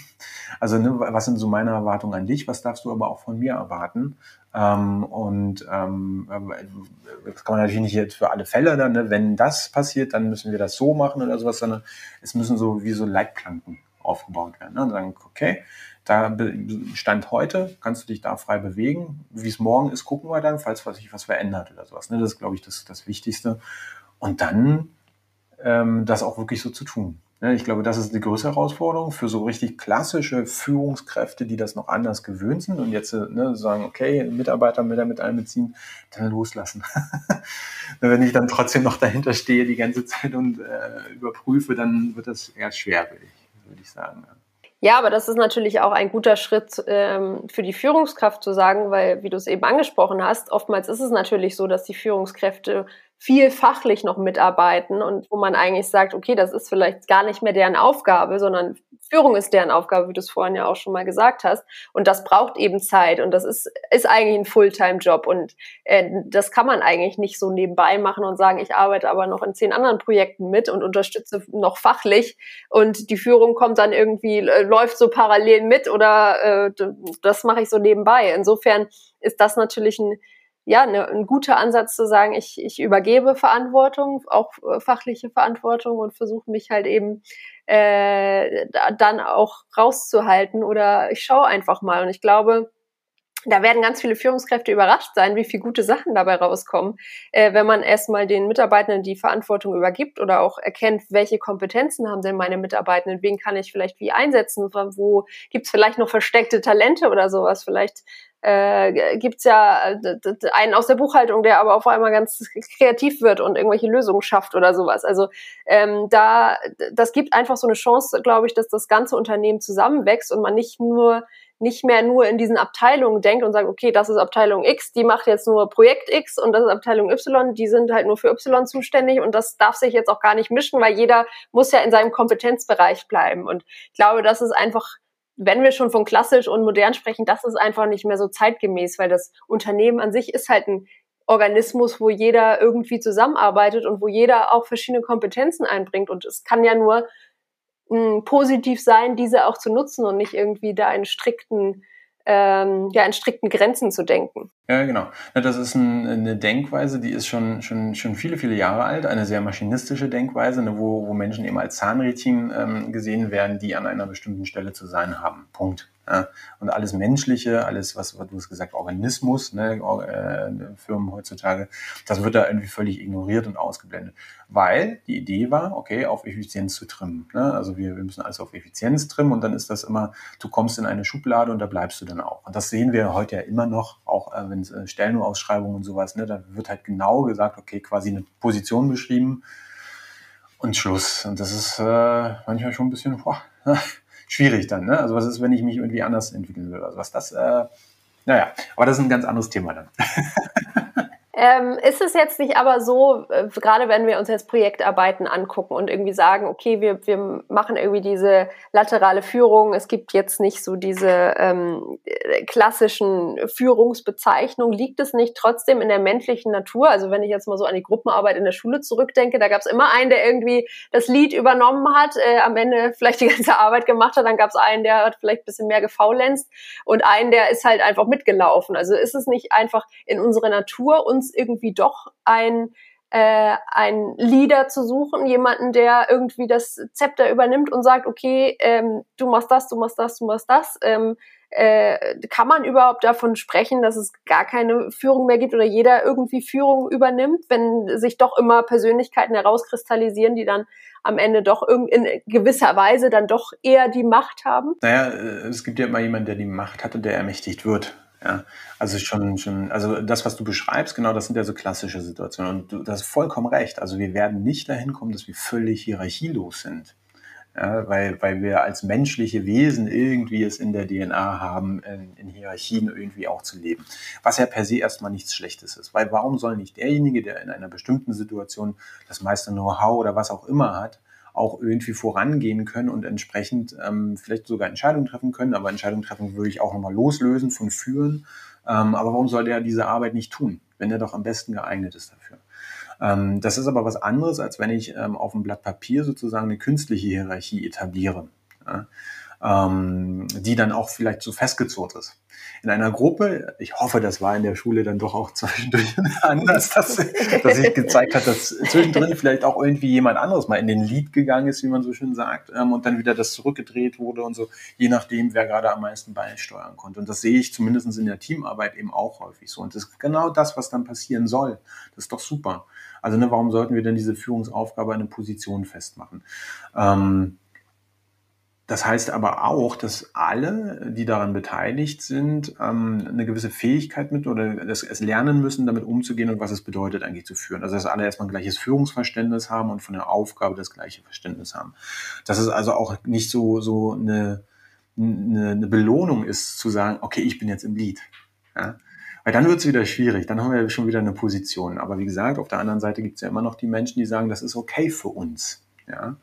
Also ne, was sind so meine Erwartungen an dich? Was darfst du aber auch von mir erwarten? Ähm, und ähm, das kann man natürlich nicht jetzt für alle Fälle dann, ne? wenn das passiert, dann müssen wir das so machen oder sowas, sondern es müssen so wie so Leitplanken aufgebaut werden. Ne? Und sagen, okay, da Stand heute, kannst du dich da frei bewegen. Wie es morgen ist, gucken wir dann, falls sich was verändert oder sowas. Ne? Das ist, glaube ich, das, das Wichtigste. Und dann ähm, das auch wirklich so zu tun. Ich glaube, das ist die größte Herausforderung für so richtig klassische Führungskräfte, die das noch anders gewöhnt sind und jetzt ne, sagen, okay, Mitarbeiter mit damit einbeziehen, dann loslassen. Wenn ich dann trotzdem noch dahinter stehe die ganze Zeit und äh, überprüfe, dann wird das eher schwer, würde ich, würde ich sagen. Ja, aber das ist natürlich auch ein guter Schritt ähm, für die Führungskraft zu sagen, weil, wie du es eben angesprochen hast, oftmals ist es natürlich so, dass die Führungskräfte viel fachlich noch mitarbeiten und wo man eigentlich sagt, okay, das ist vielleicht gar nicht mehr deren Aufgabe, sondern Führung ist deren Aufgabe, wie du es vorhin ja auch schon mal gesagt hast. Und das braucht eben Zeit und das ist, ist eigentlich ein Fulltime-Job und äh, das kann man eigentlich nicht so nebenbei machen und sagen, ich arbeite aber noch in zehn anderen Projekten mit und unterstütze noch fachlich und die Führung kommt dann irgendwie, äh, läuft so parallel mit oder äh, das mache ich so nebenbei. Insofern ist das natürlich ein ja, ne, ein guter Ansatz zu sagen, ich, ich übergebe Verantwortung, auch äh, fachliche Verantwortung und versuche mich halt eben äh, dann auch rauszuhalten oder ich schaue einfach mal. Und ich glaube, da werden ganz viele Führungskräfte überrascht sein, wie viele gute Sachen dabei rauskommen, äh, wenn man erstmal den Mitarbeitenden die Verantwortung übergibt oder auch erkennt, welche Kompetenzen haben denn meine Mitarbeitenden, wen kann ich vielleicht wie einsetzen, wo gibt's vielleicht noch versteckte Talente oder sowas. Vielleicht äh, gibt's ja äh, einen aus der Buchhaltung, der aber auf einmal ganz kreativ wird und irgendwelche Lösungen schafft oder sowas. Also ähm, da, das gibt einfach so eine Chance, glaube ich, dass das ganze Unternehmen zusammenwächst und man nicht nur nicht mehr nur in diesen Abteilungen denkt und sagt, okay, das ist Abteilung X, die macht jetzt nur Projekt X und das ist Abteilung Y, die sind halt nur für Y zuständig und das darf sich jetzt auch gar nicht mischen, weil jeder muss ja in seinem Kompetenzbereich bleiben. Und ich glaube, das ist einfach wenn wir schon von klassisch und modern sprechen, das ist einfach nicht mehr so zeitgemäß, weil das Unternehmen an sich ist halt ein Organismus, wo jeder irgendwie zusammenarbeitet und wo jeder auch verschiedene Kompetenzen einbringt. Und es kann ja nur mh, hm, positiv sein, diese auch zu nutzen und nicht irgendwie da einen strikten ähm, ja, in strikten Grenzen zu denken. Ja, genau. Das ist ein, eine Denkweise, die ist schon, schon, schon viele, viele Jahre alt, eine sehr maschinistische Denkweise, ne, wo, wo Menschen eben als Zahnrädchen ähm, gesehen werden, die an einer bestimmten Stelle zu sein haben. Punkt. Ja. Und alles Menschliche, alles, was, was du hast gesagt, Organismus, ne, äh, Firmen heutzutage, das wird da irgendwie völlig ignoriert und ausgeblendet. Weil die Idee war, okay, auf Effizienz zu trimmen. Ne? Also wir, wir müssen alles auf Effizienz trimmen und dann ist das immer, du kommst in eine Schublade und da bleibst du dann auch. Und das sehen wir heute ja immer noch, auch äh, wenn es äh, Stellenausschreibungen und sowas, ne, da wird halt genau gesagt, okay, quasi eine Position beschrieben und Schluss. Und das ist äh, manchmal schon ein bisschen, boah, schwierig dann. Ne? Also was ist, wenn ich mich irgendwie anders entwickeln will? Also was das, äh, naja, aber das ist ein ganz anderes Thema dann. Ähm, ist es jetzt nicht aber so, äh, gerade wenn wir uns jetzt Projektarbeiten angucken und irgendwie sagen, okay, wir, wir machen irgendwie diese laterale Führung, es gibt jetzt nicht so diese ähm, klassischen Führungsbezeichnungen, liegt es nicht trotzdem in der menschlichen Natur? Also wenn ich jetzt mal so an die Gruppenarbeit in der Schule zurückdenke, da gab es immer einen, der irgendwie das Lied übernommen hat, äh, am Ende vielleicht die ganze Arbeit gemacht hat, dann gab es einen, der hat vielleicht ein bisschen mehr gefaulenzt und einen, der ist halt einfach mitgelaufen. Also ist es nicht einfach in unserer Natur, uns irgendwie doch ein äh, ein Leader zu suchen, jemanden, der irgendwie das Zepter übernimmt und sagt, okay, ähm, du machst das, du machst das, du machst das. Ähm, äh, kann man überhaupt davon sprechen, dass es gar keine Führung mehr gibt oder jeder irgendwie Führung übernimmt, wenn sich doch immer Persönlichkeiten herauskristallisieren, die dann am Ende doch in gewisser Weise dann doch eher die Macht haben? Naja, äh, es gibt ja immer jemanden, der die Macht hat und der ermächtigt wird. Ja, also schon, schon, also das, was du beschreibst, genau, das sind ja so klassische Situationen. Und du, das ist vollkommen recht. Also wir werden nicht dahin kommen, dass wir völlig hierarchielos sind. Ja, weil, weil wir als menschliche Wesen irgendwie es in der DNA haben, in, in Hierarchien irgendwie auch zu leben. Was ja per se erstmal nichts Schlechtes ist. Weil warum soll nicht derjenige, der in einer bestimmten Situation das meiste Know-how oder was auch immer hat, auch irgendwie vorangehen können und entsprechend ähm, vielleicht sogar Entscheidungen treffen können. Aber Entscheidungen treffen würde ich auch nochmal loslösen von führen. Ähm, aber warum soll der diese Arbeit nicht tun, wenn er doch am besten geeignet ist dafür? Ähm, das ist aber was anderes, als wenn ich ähm, auf dem Blatt Papier sozusagen eine künstliche Hierarchie etabliere. Ja? Ähm, die dann auch vielleicht so festgezurrt ist. In einer Gruppe, ich hoffe, das war in der Schule dann doch auch zwischendurch anders, dass, dass sich gezeigt hat, dass zwischendrin vielleicht auch irgendwie jemand anderes mal in den Lied gegangen ist, wie man so schön sagt, ähm, und dann wieder das zurückgedreht wurde und so, je nachdem, wer gerade am meisten beisteuern konnte. Und das sehe ich zumindest in der Teamarbeit eben auch häufig so. Und das ist genau das, was dann passieren soll. Das ist doch super. Also ne, warum sollten wir denn diese Führungsaufgabe an eine Position festmachen? Ähm, das heißt aber auch, dass alle, die daran beteiligt sind, ähm, eine gewisse Fähigkeit mit oder es lernen müssen, damit umzugehen und was es bedeutet, eigentlich zu führen. Also dass alle erstmal ein gleiches Führungsverständnis haben und von der Aufgabe das gleiche Verständnis haben. Dass es also auch nicht so, so eine, eine, eine Belohnung ist, zu sagen, okay, ich bin jetzt im Lied. Ja? Weil dann wird es wieder schwierig, dann haben wir schon wieder eine Position. Aber wie gesagt, auf der anderen Seite gibt es ja immer noch die Menschen, die sagen, das ist okay für uns. Ja?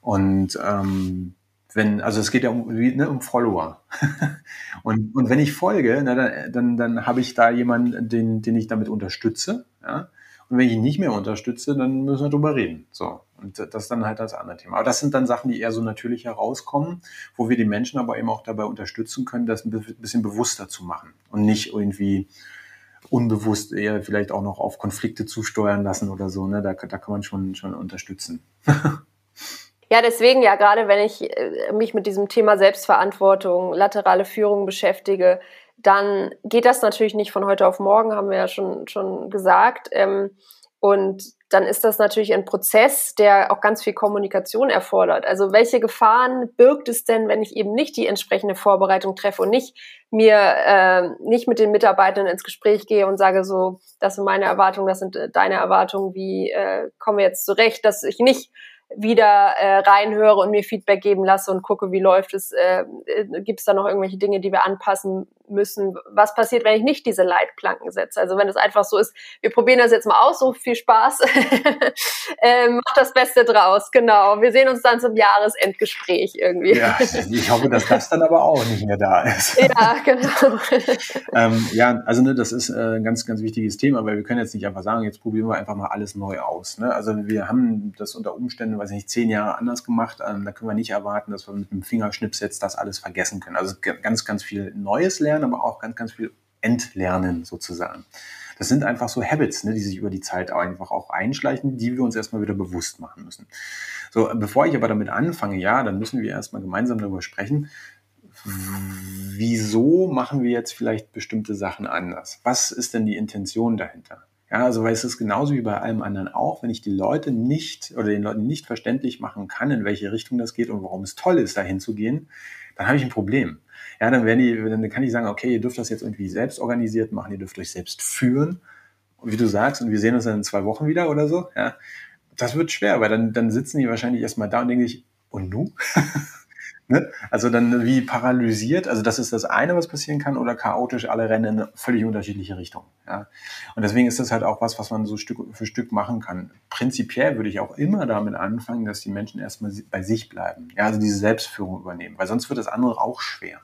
Und ähm, wenn, also es geht ja um, ne, um Follower. und, und wenn ich folge, na, dann, dann, dann habe ich da jemanden, den, den ich damit unterstütze. Ja? Und wenn ich ihn nicht mehr unterstütze, dann müssen wir drüber reden. So. Und das ist dann halt das andere Thema. Aber das sind dann Sachen, die eher so natürlich herauskommen, wo wir die Menschen aber eben auch dabei unterstützen können, das ein bisschen bewusster zu machen und nicht irgendwie unbewusst eher vielleicht auch noch auf Konflikte zusteuern lassen oder so. Ne? Da, da kann man schon, schon unterstützen. Ja, deswegen ja, gerade wenn ich äh, mich mit diesem Thema Selbstverantwortung, laterale Führung beschäftige, dann geht das natürlich nicht von heute auf morgen, haben wir ja schon, schon gesagt. Ähm, und dann ist das natürlich ein Prozess, der auch ganz viel Kommunikation erfordert. Also welche Gefahren birgt es denn, wenn ich eben nicht die entsprechende Vorbereitung treffe und nicht mir äh, nicht mit den Mitarbeitern ins Gespräch gehe und sage so, das sind meine Erwartungen, das sind äh, deine Erwartungen, wie äh, kommen wir jetzt zurecht, dass ich nicht wieder äh, reinhöre und mir Feedback geben lasse und gucke, wie läuft es, äh, äh gibt es da noch irgendwelche Dinge, die wir anpassen müssen. Was passiert, wenn ich nicht diese Leitplanken setze? Also wenn es einfach so ist, wir probieren das jetzt mal aus, so viel Spaß, ähm, macht das Beste draus, genau. Wir sehen uns dann zum Jahresendgespräch irgendwie. Ja, ich hoffe, dass das dann aber auch nicht mehr da ist. ja, genau. ähm, ja, also ne, das ist äh, ein ganz, ganz wichtiges Thema, weil wir können jetzt nicht einfach sagen, jetzt probieren wir einfach mal alles neu aus. Ne? Also wir haben das unter Umständen, weiß ich nicht, zehn Jahre anders gemacht. Ähm, da können wir nicht erwarten, dass wir mit einem Fingerschnips jetzt das alles vergessen können. Also ganz, ganz viel Neues lernen lernen, aber auch ganz, ganz viel entlernen sozusagen. Das sind einfach so Habits, ne, die sich über die Zeit einfach auch einschleichen, die wir uns erstmal wieder bewusst machen müssen. So, bevor ich aber damit anfange, ja, dann müssen wir erstmal gemeinsam darüber sprechen, wieso machen wir jetzt vielleicht bestimmte Sachen anders? Was ist denn die Intention dahinter? Ja, also weil es ist genauso wie bei allem anderen auch, wenn ich die Leute nicht oder den Leuten nicht verständlich machen kann, in welche Richtung das geht und warum es toll ist, dahin zu gehen, dann habe ich ein Problem ja, dann werden die, dann kann ich sagen, okay, ihr dürft das jetzt irgendwie selbst organisiert machen, ihr dürft euch selbst führen. Wie du sagst, und wir sehen uns dann in zwei Wochen wieder oder so, ja, das wird schwer, weil dann, dann sitzen die wahrscheinlich erstmal da und denken sich, und nu? Ne? Also dann wie paralysiert, also das ist das eine, was passieren kann, oder chaotisch alle rennen in völlig unterschiedliche Richtungen. Ja? Und deswegen ist das halt auch was, was man so Stück für Stück machen kann. Prinzipiell würde ich auch immer damit anfangen, dass die Menschen erstmal bei sich bleiben. Ja, also diese Selbstführung übernehmen, weil sonst wird das andere auch schwer.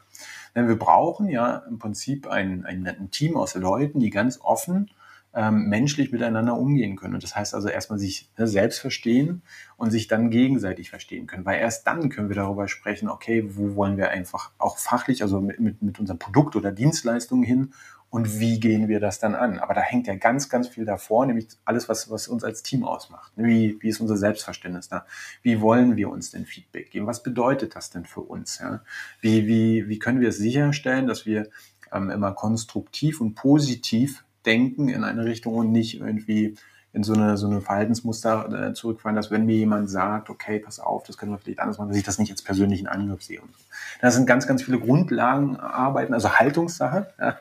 Denn wir brauchen ja im Prinzip ein, ein, ein Team aus Leuten, die ganz offen ähm, menschlich miteinander umgehen können. Und das heißt also erstmal sich ne, selbst verstehen und sich dann gegenseitig verstehen können. Weil erst dann können wir darüber sprechen, okay, wo wollen wir einfach auch fachlich, also mit, mit, mit unserem Produkt oder Dienstleistung hin und wie gehen wir das dann an? Aber da hängt ja ganz, ganz viel davor, nämlich alles, was, was uns als Team ausmacht. Wie, wie ist unser Selbstverständnis da? Wie wollen wir uns denn Feedback geben? Was bedeutet das denn für uns? Ja? Wie, wie, wie können wir es sicherstellen, dass wir ähm, immer konstruktiv und positiv denken in eine Richtung und nicht irgendwie in so eine, so eine Verhaltensmuster äh, zurückfallen, dass wenn mir jemand sagt, okay, pass auf, das können wir vielleicht anders machen, dass ich das nicht als persönlichen Angriff sehe. Und so. Das sind ganz, ganz viele Grundlagenarbeiten, also Haltungssache. Ja,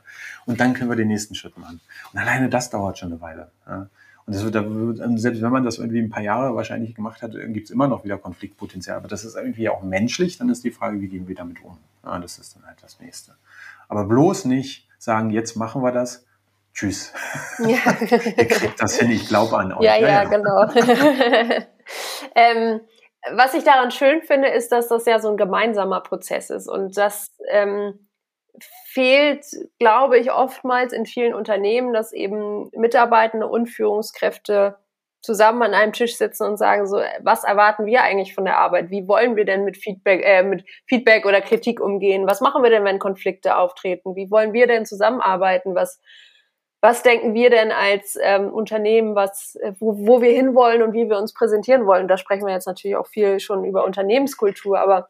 und dann können wir den nächsten Schritt machen. Und alleine das dauert schon eine Weile. Ja. Und das wird, wird, selbst wenn man das irgendwie ein paar Jahre wahrscheinlich gemacht hat, gibt es immer noch wieder Konfliktpotenzial. Aber das ist irgendwie auch menschlich. Dann ist die Frage, wie gehen wir damit um? Ja, das ist dann halt das Nächste. Aber bloß nicht sagen, jetzt machen wir das, tschüss. Ja. Ihr kriegt das hin, ich glaube an euch. Ja, ja, ja. genau. ähm, was ich daran schön finde, ist, dass das ja so ein gemeinsamer Prozess ist und das ähm, fehlt, glaube ich, oftmals in vielen Unternehmen, dass eben Mitarbeitende und Führungskräfte zusammen an einem Tisch sitzen und sagen so, was erwarten wir eigentlich von der Arbeit? Wie wollen wir denn mit Feedback, äh, mit Feedback oder Kritik umgehen? Was machen wir denn, wenn Konflikte auftreten? Wie wollen wir denn zusammenarbeiten? Was was denken wir denn als ähm, Unternehmen, was, äh, wo, wo wir hinwollen und wie wir uns präsentieren wollen. Da sprechen wir jetzt natürlich auch viel schon über Unternehmenskultur, aber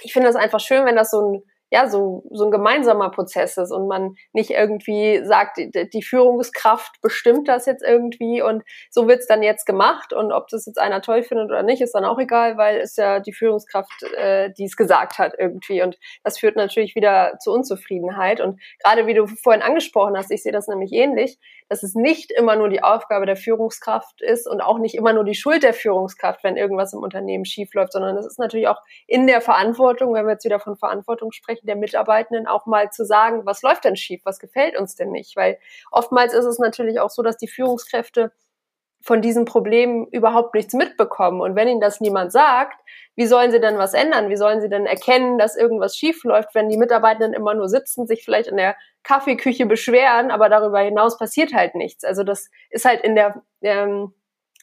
ich finde es einfach schön, wenn das so ein ja, so, so ein gemeinsamer Prozess ist und man nicht irgendwie sagt, die, Führungskraft bestimmt das jetzt irgendwie und so wird's dann jetzt gemacht und ob das jetzt einer toll findet oder nicht, ist dann auch egal, weil es ja die Führungskraft, äh, die es gesagt hat irgendwie und das führt natürlich wieder zu Unzufriedenheit und gerade wie du vorhin angesprochen hast, ich sehe das nämlich ähnlich, dass es nicht immer nur die Aufgabe der Führungskraft ist und auch nicht immer nur die Schuld der Führungskraft, wenn irgendwas im Unternehmen schiefläuft, sondern es ist natürlich auch in der Verantwortung, wenn wir jetzt wieder von Verantwortung sprechen, der Mitarbeitenden auch mal zu sagen, was läuft denn schief, was gefällt uns denn nicht? Weil oftmals ist es natürlich auch so, dass die Führungskräfte von diesen Problemen überhaupt nichts mitbekommen. Und wenn ihnen das niemand sagt, wie sollen sie denn was ändern? Wie sollen sie denn erkennen, dass irgendwas schief läuft, wenn die Mitarbeitenden immer nur sitzen, sich vielleicht in der Kaffeeküche beschweren, aber darüber hinaus passiert halt nichts. Also das ist halt in der ähm,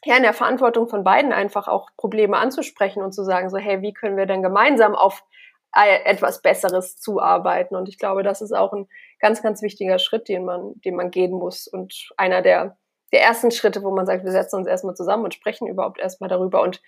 ja, in der Verantwortung von beiden einfach auch Probleme anzusprechen und zu sagen, so, hey, wie können wir denn gemeinsam auf etwas Besseres zuarbeiten? Und ich glaube, das ist auch ein ganz, ganz wichtiger Schritt, den man, den man gehen muss und einer der, der ersten Schritte, wo man sagt, wir setzen uns erstmal zusammen und sprechen überhaupt erstmal darüber und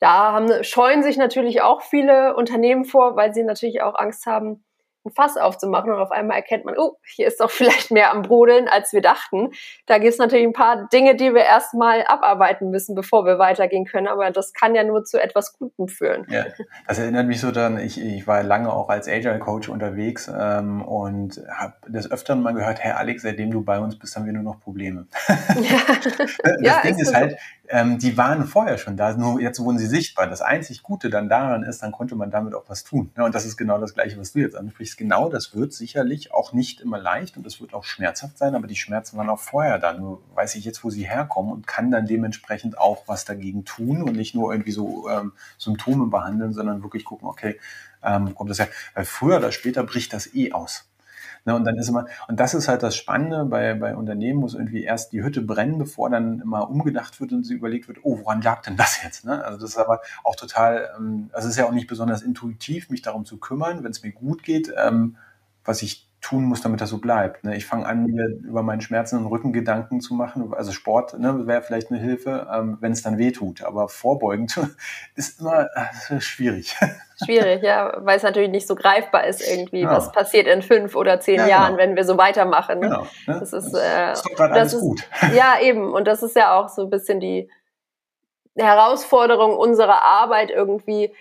da haben, scheuen sich natürlich auch viele Unternehmen vor, weil sie natürlich auch Angst haben, ein Fass aufzumachen und auf einmal erkennt man, oh, hier ist doch vielleicht mehr am Brodeln, als wir dachten. Da gibt es natürlich ein paar Dinge, die wir erstmal abarbeiten müssen, bevor wir weitergehen können, aber das kann ja nur zu etwas Gutem führen. Ja, das erinnert mich so daran, ich, ich war lange auch als Agile Coach unterwegs ähm, und habe das öfter mal gehört, Herr Alex, seitdem du bei uns bist, haben wir nur noch Probleme. Ja. das ja, Ding ist, ist halt, ähm, die waren vorher schon da, nur jetzt wurden sie sichtbar. Das einzig Gute dann daran ist, dann konnte man damit auch was tun. Ja, und das ist genau das Gleiche, was du jetzt ansprichst. Genau, das wird sicherlich auch nicht immer leicht und es wird auch schmerzhaft sein, aber die Schmerzen waren auch vorher da. Nur weiß ich jetzt, wo sie herkommen und kann dann dementsprechend auch was dagegen tun und nicht nur irgendwie so ähm, Symptome behandeln, sondern wirklich gucken, okay, ähm, kommt das ja, weil früher oder später bricht das eh aus. Ne, und dann ist immer, und das ist halt das Spannende bei, bei Unternehmen, muss irgendwie erst die Hütte brennen, bevor dann immer umgedacht wird und sie überlegt wird, oh, woran lag denn das jetzt? Ne? Also das ist aber auch total, ähm, also es ist ja auch nicht besonders intuitiv, mich darum zu kümmern, wenn es mir gut geht, ähm, was ich tun muss, damit das so bleibt. Ne? Ich fange an, mir über meinen Schmerzen und Rücken Gedanken zu machen. Also Sport ne, wäre vielleicht eine Hilfe, ähm, wenn es dann weh tut. Aber vorbeugend ist immer äh, schwierig. Schwierig, ja, weil es natürlich nicht so greifbar ist irgendwie, genau. was passiert in fünf oder zehn ja, Jahren, genau. wenn wir so weitermachen. Ne? Genau. Ne? Das ist, äh, ist doch alles ist, gut. Ja, eben. Und das ist ja auch so ein bisschen die Herausforderung unserer Arbeit irgendwie,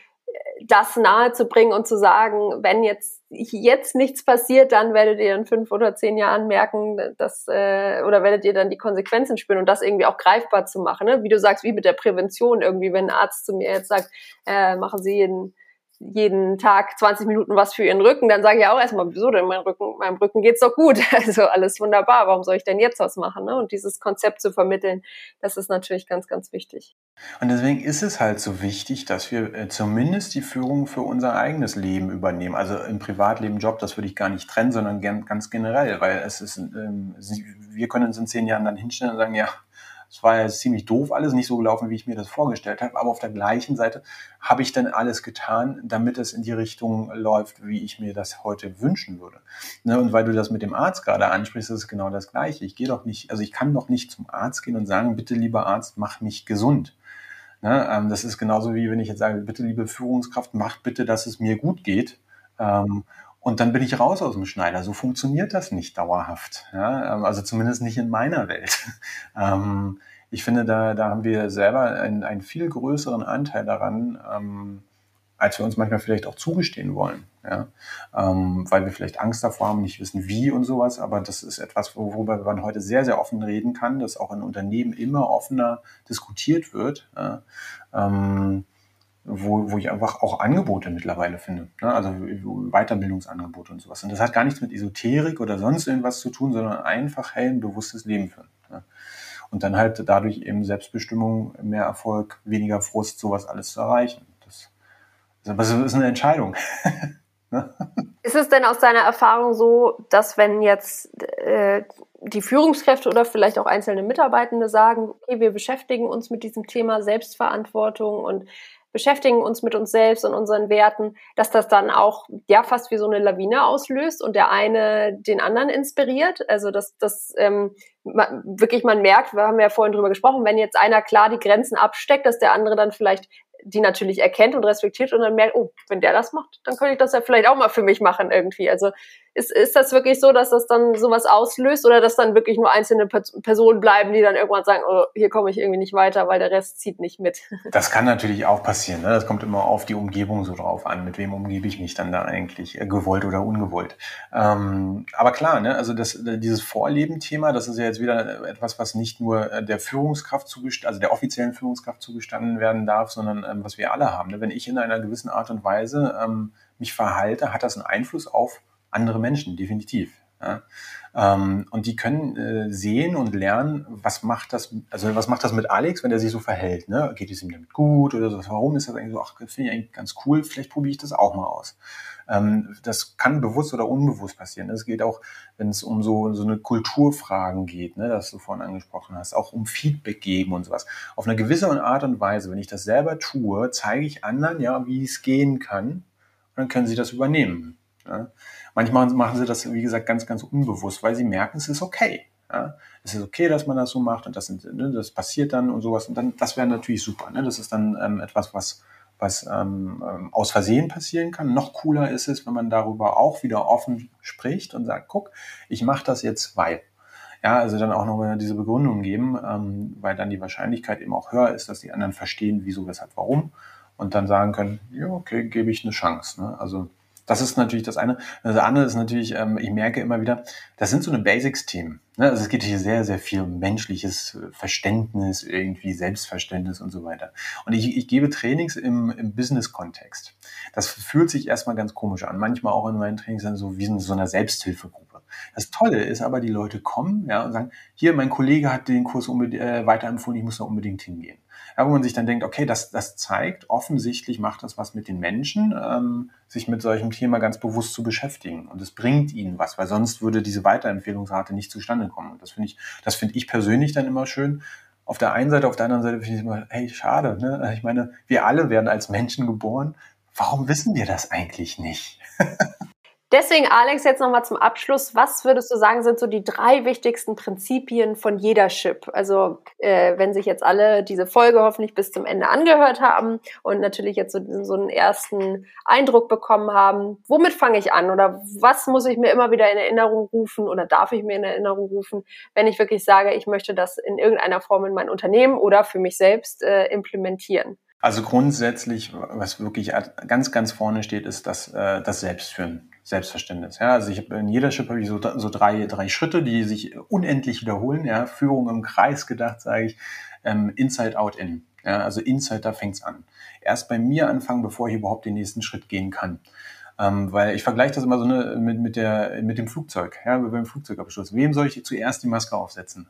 das nahe zu bringen und zu sagen, wenn jetzt jetzt nichts passiert, dann werdet ihr in fünf oder zehn Jahren merken, dass äh, oder werdet ihr dann die Konsequenzen spüren und das irgendwie auch greifbar zu machen. Ne? Wie du sagst, wie mit der Prävention irgendwie, wenn ein Arzt zu mir jetzt sagt, äh, machen Sie jeden jeden Tag 20 Minuten was für ihren Rücken, dann sage ich auch erstmal, wieso denn mein Rücken, meinem Rücken geht's doch gut. Also alles wunderbar, warum soll ich denn jetzt was machen? Ne? Und dieses Konzept zu vermitteln, das ist natürlich ganz, ganz wichtig. Und deswegen ist es halt so wichtig, dass wir äh, zumindest die Führung für unser eigenes Leben übernehmen. Also im Privatleben, Job, das würde ich gar nicht trennen, sondern ganz generell, weil es ist, ähm, wir können uns in zehn Jahren dann hinstellen und sagen, ja, es war ja ziemlich doof, alles nicht so gelaufen, wie ich mir das vorgestellt habe. Aber auf der gleichen Seite habe ich dann alles getan, damit es in die Richtung läuft, wie ich mir das heute wünschen würde. Ne, und weil du das mit dem Arzt gerade ansprichst, ist es genau das Gleiche. Ich gehe doch nicht, also ich kann doch nicht zum Arzt gehen und sagen, bitte lieber Arzt, mach mich gesund. Ne, ähm, das ist genauso wie wenn ich jetzt sage, bitte liebe Führungskraft, mach bitte, dass es mir gut geht. Ähm, und dann bin ich raus aus dem Schneider. So funktioniert das nicht dauerhaft. Ja? Ähm, also zumindest nicht in meiner Welt. Ähm, ich finde, da, da haben wir selber einen, einen viel größeren Anteil daran, ähm, als wir uns manchmal vielleicht auch zugestehen wollen. Ja? Ähm, weil wir vielleicht Angst davor haben, nicht wissen wie und sowas. Aber das ist etwas, worüber man heute sehr, sehr offen reden kann, dass auch in Unternehmen immer offener diskutiert wird. Ja? Ähm, wo, wo ich einfach auch Angebote mittlerweile finde. Ne? Also Weiterbildungsangebote und sowas. Und das hat gar nichts mit Esoterik oder sonst irgendwas zu tun, sondern einfach hell ein bewusstes Leben führen. Ne? Und dann halt dadurch eben Selbstbestimmung, mehr Erfolg, weniger Frust, sowas alles zu erreichen. Das, das ist eine Entscheidung. ne? Ist es denn aus deiner Erfahrung so, dass wenn jetzt äh, die Führungskräfte oder vielleicht auch einzelne Mitarbeitende sagen, okay, wir beschäftigen uns mit diesem Thema Selbstverantwortung und beschäftigen uns mit uns selbst und unseren Werten, dass das dann auch ja fast wie so eine Lawine auslöst und der eine den anderen inspiriert. Also dass das ähm, wirklich man merkt, wir haben ja vorhin drüber gesprochen, wenn jetzt einer klar die Grenzen absteckt, dass der andere dann vielleicht die natürlich erkennt und respektiert und dann merkt, oh, wenn der das macht, dann könnte ich das ja vielleicht auch mal für mich machen irgendwie. Also ist, ist das wirklich so, dass das dann sowas auslöst oder dass dann wirklich nur einzelne Personen bleiben, die dann irgendwann sagen, oh, hier komme ich irgendwie nicht weiter, weil der Rest zieht nicht mit? Das kann natürlich auch passieren. Ne? Das kommt immer auf die Umgebung so drauf an. Mit wem umgebe ich mich dann da eigentlich, äh, gewollt oder ungewollt? Ähm, aber klar, ne? also das, dieses Vorleben-Thema, das ist ja jetzt wieder etwas, was nicht nur äh, der Führungskraft zugestanden, also der offiziellen Führungskraft zugestanden werden darf, sondern ähm, was wir alle haben. Ne? Wenn ich in einer gewissen Art und Weise ähm, mich verhalte, hat das einen Einfluss auf andere Menschen, definitiv. Ja. Ähm, und die können äh, sehen und lernen, was macht das, also was macht das mit Alex, wenn er sich so verhält. Ne? Geht es ihm damit gut oder so? Warum ist das eigentlich so? Ach, finde ich eigentlich ganz cool, vielleicht probiere ich das auch mal aus. Ähm, das kann bewusst oder unbewusst passieren. Es geht auch, wenn es um so, so eine Kulturfragen geht, ne, das du vorhin angesprochen hast, auch um Feedback geben und sowas. Auf eine gewisse Art und Weise, wenn ich das selber tue, zeige ich anderen ja, wie es gehen kann. Und dann können sie das übernehmen. Ja? Manchmal machen sie das, wie gesagt, ganz, ganz unbewusst, weil sie merken, es ist okay. Ja? Es ist okay, dass man das so macht und das, ne, das passiert dann und sowas. Und dann, das wäre natürlich super. Ne? Das ist dann ähm, etwas, was, was ähm, ähm, aus Versehen passieren kann. Noch cooler ist es, wenn man darüber auch wieder offen spricht und sagt, guck, ich mache das jetzt, weil. Ja, also dann auch noch diese Begründung geben, ähm, weil dann die Wahrscheinlichkeit eben auch höher ist, dass die anderen verstehen, wieso, weshalb, warum und dann sagen können, ja, okay, gebe ich eine Chance. Ne? Also das ist natürlich das eine. Das andere ist natürlich, ähm, ich merke immer wieder, das sind so eine Basics-Themen. Ne? Also es geht hier sehr, sehr viel um menschliches Verständnis, irgendwie Selbstverständnis und so weiter. Und ich, ich gebe Trainings im, im Business-Kontext. Das fühlt sich erstmal ganz komisch an. Manchmal auch in meinen Trainings dann so wie in so einer Selbsthilfegruppe. Das Tolle ist aber, die Leute kommen ja, und sagen, hier, mein Kollege hat den Kurs unbedingt, äh, weiterempfohlen, ich muss da unbedingt hingehen. Ja, wo man sich dann denkt, okay, das, das zeigt, offensichtlich macht das was mit den Menschen, ähm, sich mit solchem Thema ganz bewusst zu beschäftigen. Und es bringt ihnen was, weil sonst würde diese Weiterempfehlungsrate nicht zustande kommen. Und das finde ich, das finde ich persönlich dann immer schön. Auf der einen Seite, auf der anderen Seite finde ich immer, hey, schade. Ne? Ich meine, wir alle werden als Menschen geboren. Warum wissen wir das eigentlich nicht? Deswegen, Alex, jetzt nochmal zum Abschluss. Was würdest du sagen, sind so die drei wichtigsten Prinzipien von jeder Chip? Also, äh, wenn sich jetzt alle diese Folge hoffentlich bis zum Ende angehört haben und natürlich jetzt so, so einen ersten Eindruck bekommen haben, womit fange ich an? Oder was muss ich mir immer wieder in Erinnerung rufen oder darf ich mir in Erinnerung rufen, wenn ich wirklich sage, ich möchte das in irgendeiner Form in mein Unternehmen oder für mich selbst äh, implementieren? Also grundsätzlich, was wirklich ganz, ganz vorne steht, ist das, äh, das Selbstführen. Selbstverständnis. Ja, also ich habe in jeder Chip habe ich so, so drei, drei Schritte, die sich unendlich wiederholen. Ja, Führung im Kreis gedacht, sage ich, ähm, Inside Out In. Ja, also Insight, da fängt's an. Erst bei mir anfangen, bevor ich überhaupt den nächsten Schritt gehen kann. Ähm, weil ich vergleiche das immer so ne, mit, mit, der, mit dem Flugzeug, ja, beim Flugzeugabsturz. Wem soll ich zuerst die Maske aufsetzen?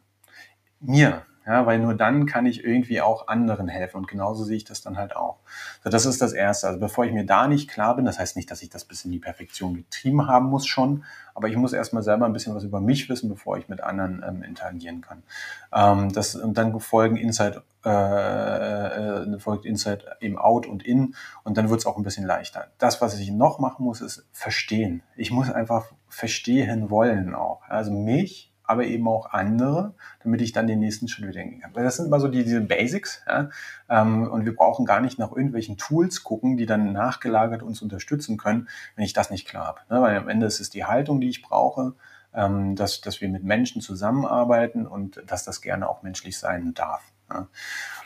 Mir. Ja, weil nur dann kann ich irgendwie auch anderen helfen. Und genauso sehe ich das dann halt auch. So, das ist das Erste. Also bevor ich mir da nicht klar bin, das heißt nicht, dass ich das bis in die Perfektion getrieben haben muss schon, aber ich muss erstmal selber ein bisschen was über mich wissen, bevor ich mit anderen ähm, interagieren kann. Ähm, das, und dann folgen Insight, äh, äh, folgt Insight im Out und In und dann wird es auch ein bisschen leichter. Das, was ich noch machen muss, ist verstehen. Ich muss einfach verstehen wollen auch. Also mich aber eben auch andere, damit ich dann den nächsten Schritt wieder gehen kann. Das sind immer so die, diese Basics. Ja? Ähm, und wir brauchen gar nicht nach irgendwelchen Tools gucken, die dann nachgelagert uns unterstützen können, wenn ich das nicht klar habe. Ne? Weil am Ende ist es die Haltung, die ich brauche, ähm, dass, dass wir mit Menschen zusammenarbeiten und dass das gerne auch menschlich sein darf. Ja.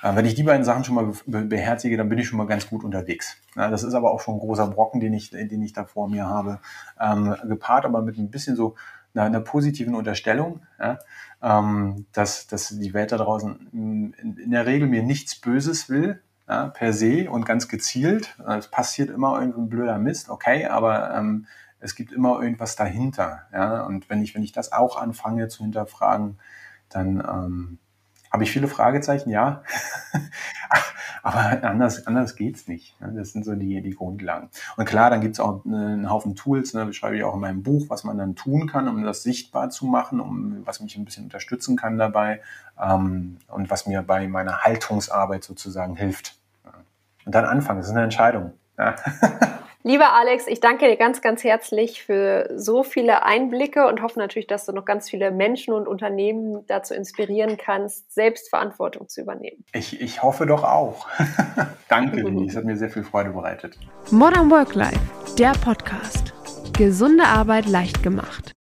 Äh, wenn ich die beiden Sachen schon mal beherzige, dann bin ich schon mal ganz gut unterwegs. Ja, das ist aber auch schon ein großer Brocken, den ich, den ich da vor mir habe. Ähm, gepaart aber mit ein bisschen so einer, einer positiven Unterstellung, ja, ähm, dass, dass die Welt da draußen in, in, der Regel mir nichts Böses will, ja, per se und ganz gezielt. Es passiert immer irgendein blöder Mist, okay, aber ähm, es gibt immer irgendwas dahinter. Ja? Und wenn ich, wenn ich das auch anfange zu hinterfragen, dann ähm, habe ich viele Fragezeichen, ja. Aber anders, anders geht's nicht. Ne? Das sind so die, die Grundlagen. Und klar, dann gibt's auch einen Haufen Tools, ne, beschreibe ich auch in meinem Buch, was man dann tun kann, um das sichtbar zu machen, um was mich ein bisschen unterstützen kann dabei ähm, und was mir bei meiner Haltungsarbeit sozusagen hilft. Und dann anfangen, das ist eine Entscheidung. Ja. Lieber Alex, ich danke dir ganz, ganz herzlich für so viele Einblicke und hoffe natürlich, dass du noch ganz viele Menschen und Unternehmen dazu inspirieren kannst, Selbstverantwortung zu übernehmen. Ich, ich hoffe doch auch. danke, Lili. Es hat mir sehr viel Freude bereitet. Modern Work Life, der Podcast. Gesunde Arbeit leicht gemacht.